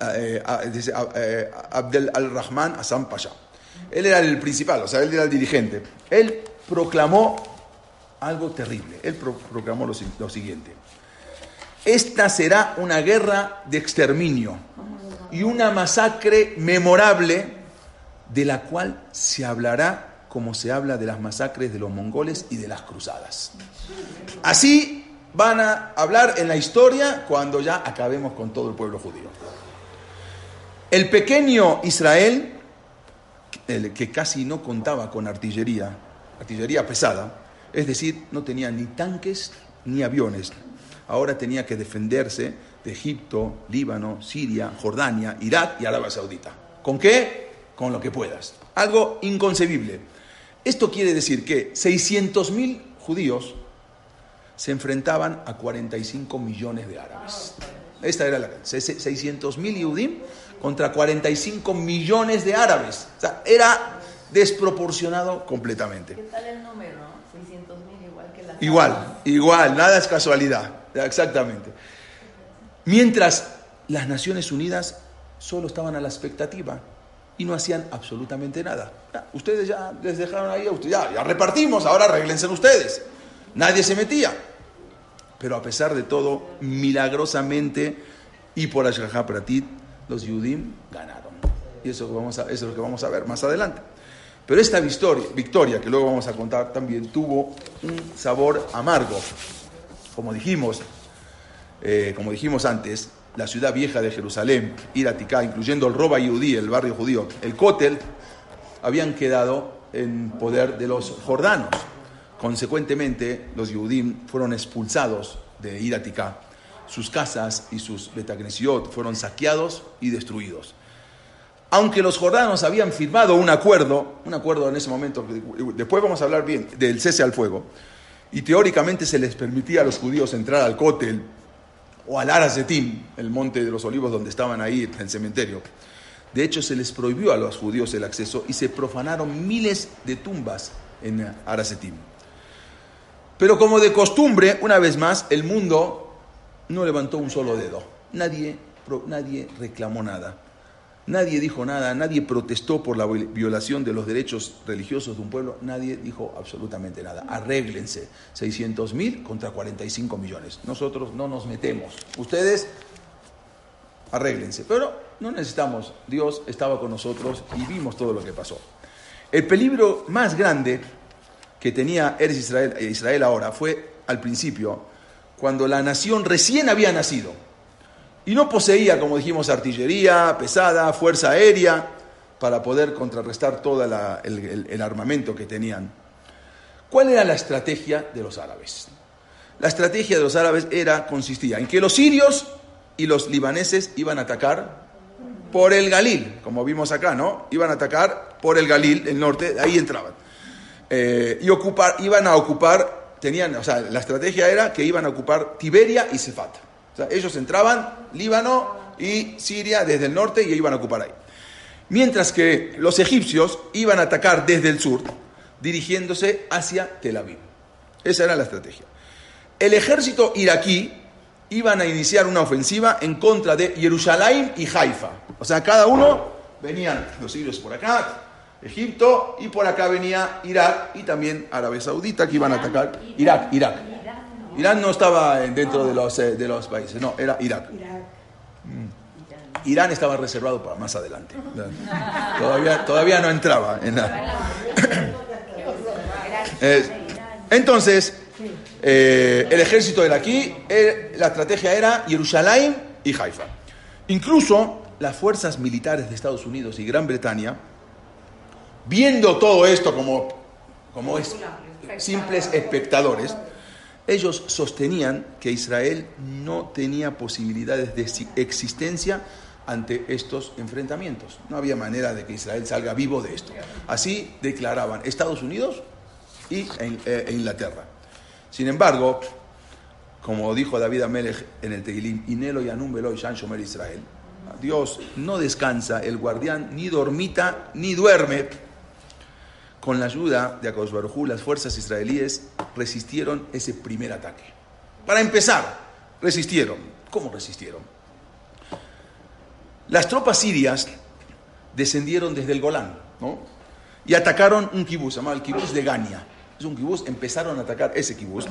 eh, eh, eh, Abdel al-Rahman Assam Pasha. Él era el principal, o sea, él era el dirigente. Él proclamó algo terrible. Él proclamó lo siguiente. Esta será una guerra de exterminio y una masacre memorable de la cual se hablará como se habla de las masacres de los mongoles y de las cruzadas. Así van a hablar en la historia cuando ya acabemos con todo el pueblo judío. El pequeño Israel el que casi no contaba con artillería, artillería pesada, es decir, no tenía ni tanques ni aviones. Ahora tenía que defenderse de Egipto, Líbano, Siria, Jordania, Irak y Arabia Saudita. ¿Con qué? Con lo que puedas. Algo inconcebible. Esto quiere decir que 600.000 judíos se enfrentaban a 45 millones de árabes. Esta era la 600.000 Yudim contra 45 millones de árabes. O sea, era desproporcionado completamente. ¿Qué tal el número? 600 mil igual que la... Igual, igual, nada es casualidad, exactamente. Mientras las Naciones Unidas solo estaban a la expectativa y no hacían absolutamente nada. Ustedes ya les dejaron ahí, ya, ya repartimos, ahora arreglense ustedes. Nadie se metía. Pero a pesar de todo, milagrosamente y por Ashgaha Pratit, los Yudim ganaron. Y eso, vamos a, eso es lo que vamos a ver más adelante. Pero esta victoria, victoria, que luego vamos a contar, también tuvo un sabor amargo. Como dijimos, eh, como dijimos antes, la ciudad vieja de Jerusalén, Iraticá, incluyendo el Roba Yudí, el barrio judío, el Kotel, habían quedado en poder de los jordanos. Consecuentemente, los Yudim fueron expulsados de Iraticá. Sus casas y sus betagnesiot fueron saqueados y destruidos aunque los jordanos habían firmado un acuerdo, un acuerdo en ese momento, después vamos a hablar bien del cese al fuego, y teóricamente se les permitía a los judíos entrar al Kotel o al Arazetim, el monte de los olivos donde estaban ahí en el cementerio. De hecho, se les prohibió a los judíos el acceso y se profanaron miles de tumbas en Arazetim. Pero como de costumbre, una vez más, el mundo no levantó un solo dedo. Nadie, nadie reclamó nada. Nadie dijo nada, nadie protestó por la violación de los derechos religiosos de un pueblo, nadie dijo absolutamente nada. Arréglense, 600 mil contra 45 millones. Nosotros no nos metemos. Ustedes, arréglense. Pero no necesitamos, Dios estaba con nosotros y vimos todo lo que pasó. El peligro más grande que tenía Eres Israel, Israel ahora fue al principio, cuando la nación recién había nacido y no poseía, como dijimos, artillería pesada, fuerza aérea, para poder contrarrestar todo el, armamento que tenían. ¿Cuál era la estrategia de los árabes? La estrategia de los árabes era, consistía en que los sirios y los libaneses iban a atacar por el Galil, como vimos acá, ¿no? Iban a atacar por el Galil, el norte, ahí entraban. Eh, y ocupar, iban a ocupar, tenían, o sea, la estrategia era que iban a ocupar Tiberia y Cefata ellos entraban Líbano y Siria desde el norte y iban a ocupar ahí. Mientras que los egipcios iban a atacar desde el sur, dirigiéndose hacia Tel Aviv. Esa era la estrategia. El ejército iraquí iban a iniciar una ofensiva en contra de Jerusalén y Haifa. O sea, cada uno venían los sirios por acá, Egipto, y por acá venía Irak y también Arabia Saudita que iban a atacar Irak, Irak. Irán no estaba dentro de los, eh, de los países, no, era Irak. Irán estaba reservado para más adelante. Todavía, todavía no entraba en nada. entonces, eh, el ejército era aquí, eh, la estrategia era Jerusalén y Haifa. Incluso las fuerzas militares de Estados Unidos y Gran Bretaña, viendo todo esto como, como es, simples espectadores, ellos sostenían que Israel no tenía posibilidades de existencia ante estos enfrentamientos. No había manera de que Israel salga vivo de esto. Así declaraban Estados Unidos y e, e Inglaterra. Sin embargo, como dijo David Amelech en el Tehilim, Inelo Yanum Beloy Shan Shomer Israel, Dios no descansa, el guardián ni dormita ni duerme con la ayuda de Akadosh Barujú, las fuerzas israelíes resistieron ese primer ataque. Para empezar, resistieron. ¿Cómo resistieron? Las tropas sirias descendieron desde el Golán, ¿no? Y atacaron un kibuz, llamado el kibuz de Gania. Es un kibuz, empezaron a atacar ese kibuz,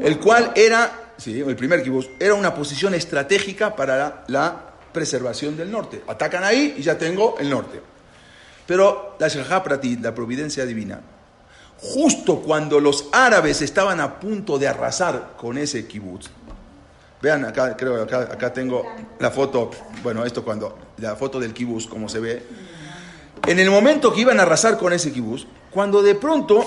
el cual era, sí, el primer kibuz, era una posición estratégica para la, la preservación del norte. Atacan ahí y ya tengo el norte. Pero la Shahá la providencia divina, justo cuando los árabes estaban a punto de arrasar con ese kibutz, vean acá, creo acá, acá tengo la foto, bueno, esto cuando, la foto del kibutz, como se ve, en el momento que iban a arrasar con ese kibutz, cuando de pronto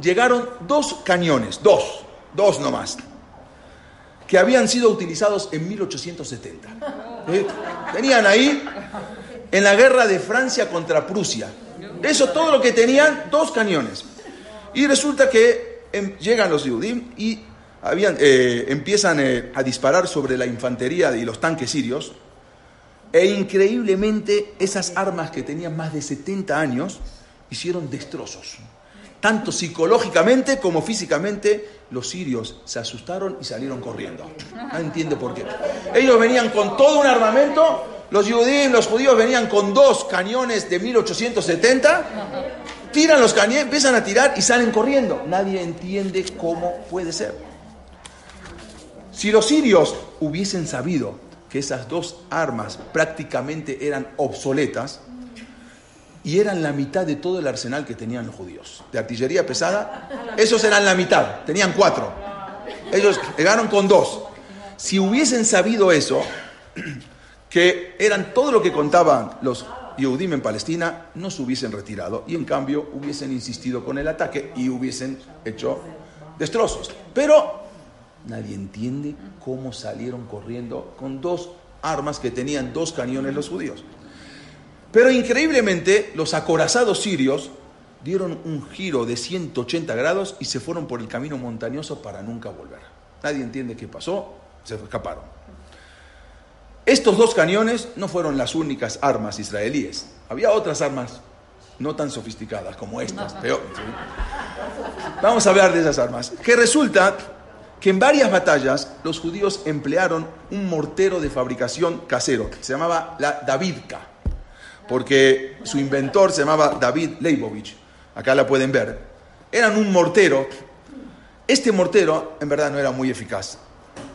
llegaron dos cañones, dos, dos nomás, que habían sido utilizados en 1870. Tenían ahí en la guerra de Francia contra Prusia. Eso todo lo que tenían, dos cañones. Y resulta que em, llegan los Yudim y eh, empiezan eh, a disparar sobre la infantería y los tanques sirios. E increíblemente esas armas que tenían más de 70 años hicieron destrozos. Tanto psicológicamente como físicamente los sirios se asustaron y salieron corriendo. No entiende por qué. Ellos venían con todo un armamento Los judíos, los judíos venían con dos cañones de 1870, tiran los cañones, empiezan a tirar y salen corriendo. Nadie entiende cómo puede ser. Si los sirios hubiesen sabido que esas dos armas prácticamente eran obsoletas y eran la mitad de todo el arsenal que tenían los judíos. De artillería pesada, esos eran la mitad, tenían cuatro. Ellos llegaron con dos. Si hubiesen sabido eso, que eran todo lo que contaban los Yehudim en Palestina, no se hubiesen retirado y en cambio hubiesen insistido con el ataque y hubiesen hecho destrozos. Pero nadie entiende cómo salieron corriendo con dos armas que tenían dos cañones los judíos. Pero increíblemente los acorazados sirios dieron un giro de 180 grados y se fueron por el camino montañoso para nunca volver. Nadie entiende qué pasó, se escaparon. Estos dos cañones no fueron las únicas armas israelíes. Había otras armas no tan sofisticadas como estas, pero vamos a hablar de esas armas. Que resulta que en varias batallas los judíos emplearon un mortero de fabricación casero, que se llamaba la Davidka, porque su inventor se llamaba David Leibovich. Acá la pueden ver. Eran un mortero. Este mortero en verdad no era muy eficaz,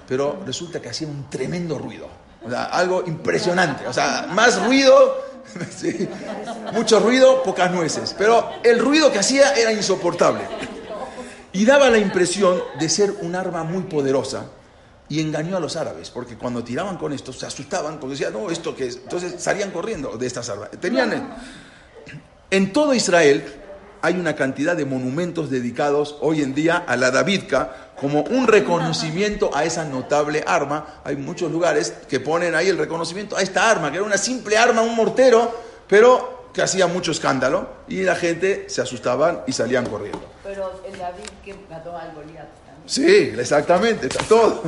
pero resulta que hacía un tremendo ruido. O sea, algo impresionante. O sea, más ruido, mucho ruido, pocas nueces. Pero el ruido que hacía era insoportable. Y daba la impresión de ser un arma muy poderosa. Y engañó a los árabes, porque cuando tiraban con esto se asustaban, porque decían, no, esto que es. Entonces salían corriendo de estas armas. Tenían. En todo Israel hay una cantidad de monumentos dedicados hoy en día a la Davidka como un reconocimiento a esa notable arma. Hay muchos lugares que ponen ahí el reconocimiento a esta arma, que era una simple arma, un mortero, pero que hacía mucho escándalo y la gente se asustaban y salían corriendo. Pero el David que mató al Goliat también. Sí, exactamente, está todo.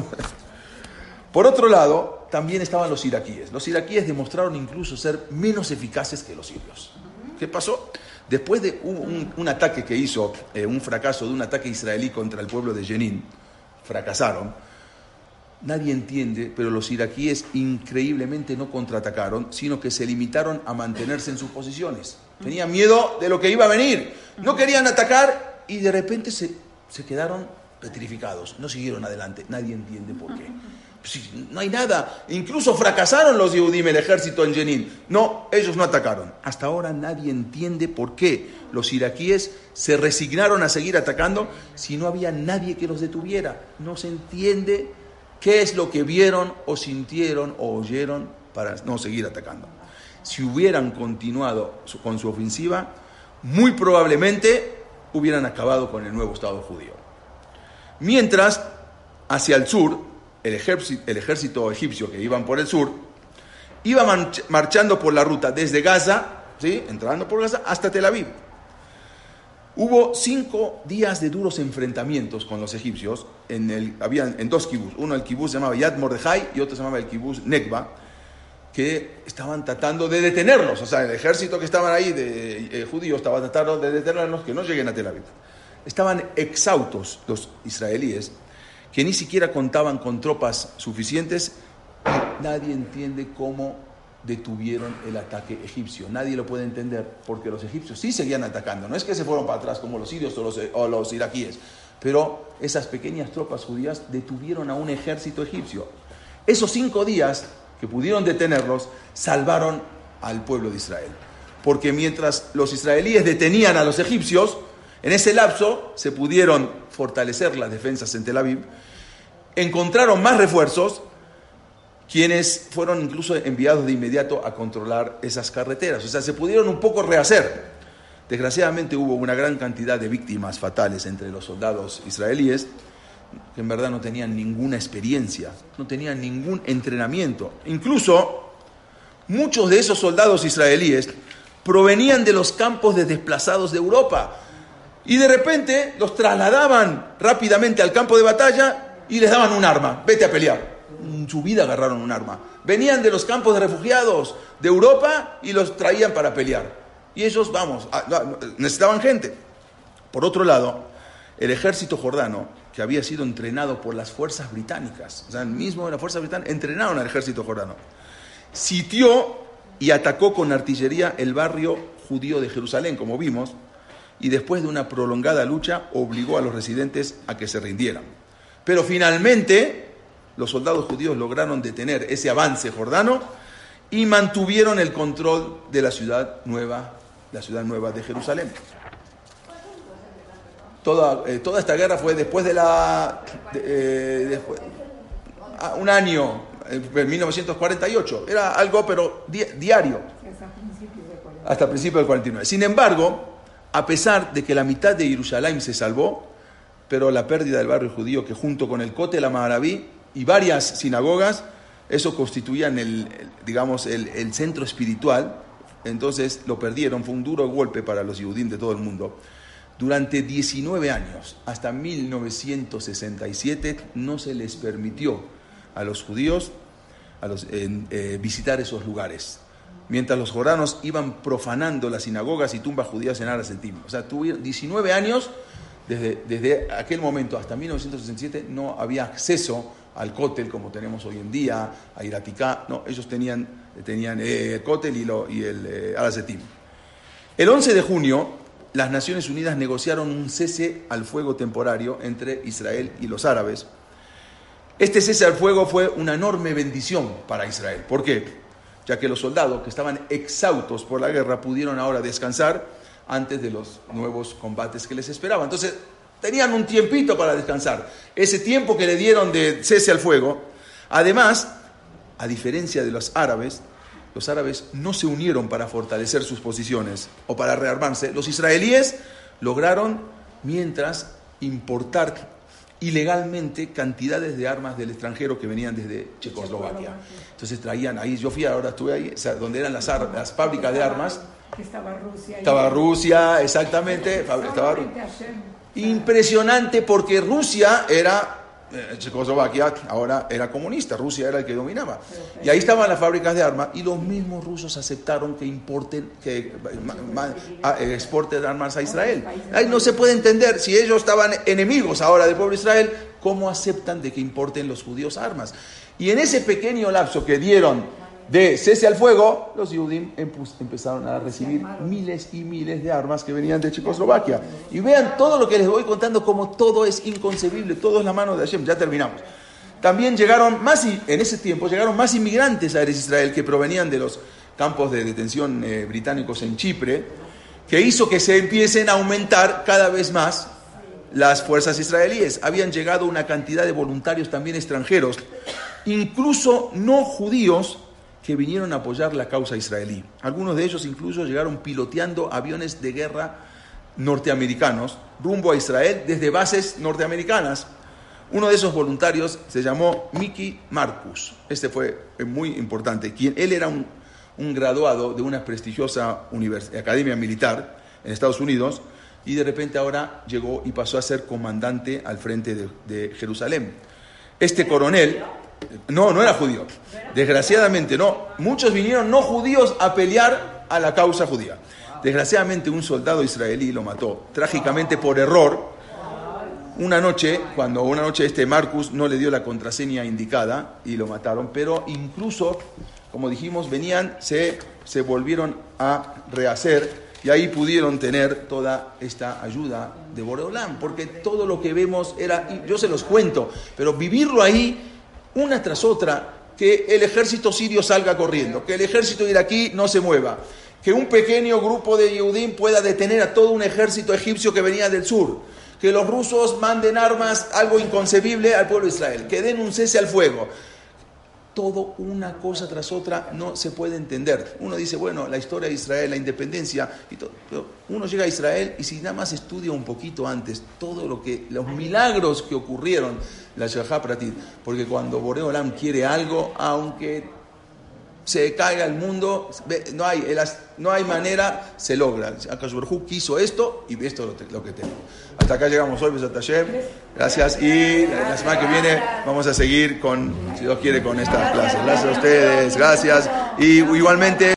Por otro lado, también estaban los iraquíes. Los iraquíes demostraron incluso ser menos eficaces que los sirios. ¿Qué pasó? Después de un, ataque que hizo, eh, un fracaso de un ataque israelí contra el pueblo de Jenin, fracasaron. Nadie entiende, pero los iraquíes increíblemente no contraatacaron, sino que se limitaron a mantenerse en sus posiciones. Tenían miedo de lo que iba a venir. No querían atacar y de repente se, se quedaron petrificados. No siguieron adelante. Nadie entiende por qué. No hay nada. Incluso fracasaron los Yehudim, el ejército en Jenin. No, ellos no atacaron. Hasta ahora nadie entiende por qué los iraquíes se resignaron a seguir atacando si no había nadie que los detuviera. No se entiende qué es lo que vieron o sintieron o oyeron para no seguir atacando. Si hubieran continuado con su ofensiva, muy probablemente hubieran acabado con el nuevo Estado judío. Mientras, hacia el sur, el ejército, egipcio que iban por el sur, iba marchando por la ruta desde Gaza, ¿sí? entrando por Gaza, hasta Tel Aviv. Hubo cinco días de duros enfrentamientos con los egipcios. En el, en dos kibús. Uno, el kibús se llamaba Yad Mordejai y otro se llamaba el kibús Nekba, que estaban tratando de detenerlos. O sea, el ejército que estaban ahí de eh, judíos estaba tratando de detenerlos que no lleguen a Tel Aviv. Estaban exhaustos los israelíes, que ni siquiera contaban con tropas suficientes nadie entiende cómo detuvieron el ataque egipcio. Nadie lo puede entender porque los egipcios sí seguían atacando. No es que se fueron para atrás como los sirios o los, o los iraquíes, pero esas pequeñas tropas judías detuvieron a un ejército egipcio. Esos cinco días que pudieron detenerlos salvaron al pueblo de Israel. Porque mientras los israelíes detenían a los egipcios, en ese lapso se pudieron fortalecer las defensas en Tel Aviv, encontraron más refuerzos quienes fueron incluso enviados de inmediato a controlar esas carreteras. O sea, se pudieron un poco rehacer. Desgraciadamente hubo una gran cantidad de víctimas fatales entre los soldados israelíes, que en verdad no tenían ninguna experiencia, no tenían ningún entrenamiento. Incluso muchos de esos soldados israelíes provenían de los campos de desplazados de Europa y de repente los trasladaban rápidamente al campo de batalla y les daban un arma, vete a pelear en su vida agarraron un arma. Venían de los campos de refugiados de Europa y los traían para pelear. Y ellos, vamos, necesitaban gente. Por otro lado, el ejército jordano, que había sido entrenado por las fuerzas británicas, o sea, el mismo de la fuerza británica, entrenaron al ejército jordano. sitió y atacó con artillería el barrio judío de Jerusalén, como vimos, y después de una prolongada lucha obligó a los residentes a que se rindieran. Pero finalmente los soldados judíos lograron detener ese avance jordano y mantuvieron el control de la ciudad nueva, la ciudad nueva de Jerusalén. Toda, eh, toda esta guerra fue después de la... eh, después- ah, un año, eh, en 1948. Era algo, pero di- diario Es a principios de 40. hasta principios del 49. Sin embargo, a pesar de que la mitad de Jerusalén se salvó, pero la pérdida del barrio judío, que junto con el Kotel Maraví y varias sinagogas, eso constituían el, el, digamos, el, el centro espiritual, entonces lo perdieron, fue un duro golpe para los judíos de todo el mundo. Durante 19 años, hasta 1967, no se les permitió a los judíos a los, eh, visitar esos lugares. Mientras los jordanos iban profanando las sinagogas y tumbas judías en Arasetim. O sea, tuvieron 19 años, desde, aquel momento hasta 1967, no había acceso al cótel como tenemos hoy en día, a Iraticá. No, ellos tenían, tenían eh, el cótel y, lo, y el eh, Arasetim. El 11 de junio, las Naciones Unidas negociaron un cese al fuego temporario entre Israel y los árabes. Este cese al fuego fue una enorme bendición para Israel. ¿Por qué? Ya que los soldados que estaban exhaustos por la guerra pudieron ahora descansar antes de los nuevos combates que les esperaban. Entonces, tenían un tiempito para descansar. Ese tiempo que le dieron de cese al fuego, además, a diferencia de los árabes, los árabes no se unieron para fortalecer sus posiciones o para rearmarse. Los israelíes lograron, mientras, importar ilegalmente cantidades de armas del extranjero que venían desde Checoslovaquia. Entonces traían ahí, yo fui ahora, estuve ahí, o sea, donde eran las, las fábricas de armas. Estaba Rusia. ahí. Estaba Rusia, exactamente. Estaba Ru-. Impresionante porque Rusia era, eh, Checoslovaquia ahora era comunista, Rusia era el que dominaba. Y ahí estaban las fábricas de armas y los mismos rusos aceptaron que importen, que ma- ma- a- eh, exporten armas a Israel. Ahí no se puede entender, si ellos estaban enemigos ahora del pueblo de Israel, ¿cómo aceptan de que importen los judíos armas? Y en ese pequeño lapso que dieron de cese al fuego, los Yudim empezaron a recibir miles y miles de armas que venían de Checoslovaquia. Y vean todo lo que les voy contando, como todo es inconcebible, todo es la mano de Hashem. Ya terminamos. También llegaron más, y- en ese tiempo, llegaron más inmigrantes a Eres Israel que provenían de los campos de detención eh, británicos en Chipre, que hizo que se empiecen a aumentar cada vez más las fuerzas israelíes. Habían llegado una cantidad de voluntarios también extranjeros, incluso no judíos, que vinieron a apoyar la causa israelí. Algunos de ellos incluso llegaron piloteando aviones de guerra norteamericanos rumbo a Israel desde bases norteamericanas. Uno de esos voluntarios se llamó Mickey Marcus. Este fue eh, muy importante. Quien, él era un, un graduado de una prestigiosa academia militar en Estados Unidos y de repente ahora llegó y pasó a ser comandante al frente de Jerusalén. Este coronel, no, no era judío, desgraciadamente no, muchos vinieron no judíos a pelear a la causa judía. Desgraciadamente un soldado israelí lo mató, trágicamente por error, una noche, cuando una noche este Marcus no le dio la contraseña indicada y lo mataron, pero incluso, como dijimos, venían, se, se volvieron a rehacer y ahí pudieron tener toda esta ayuda de Boreolán, porque todo lo que vemos era, yo se los cuento, pero vivirlo ahí una tras otra, que el ejército sirio salga corriendo, que el ejército iraquí no se mueva, que un pequeño grupo de Yehudim pueda detener a todo un ejército egipcio que venía del sur, que los rusos manden armas, algo inconcebible al pueblo de Israel, que den un cese al fuego. Todo una cosa tras otra no se puede entender. Uno dice, bueno, la historia de Israel, la independencia, y todo, pero uno llega a Israel y si nada más estudia un poquito antes todo lo que, los milagros que ocurrieron, la Shahá Pratit, porque cuando Boreolam quiere algo, aunque se caiga el mundo, no hay, no hay manera, se logra. Akash Baruj Hu quiso esto y esto es lo, que tenemos. Hasta acá llegamos hoy, Besat Hashem. Gracias y la semana que viene vamos a seguir con, si Dios quiere, con esta clase. Gracias a ustedes, gracias. Y igualmente...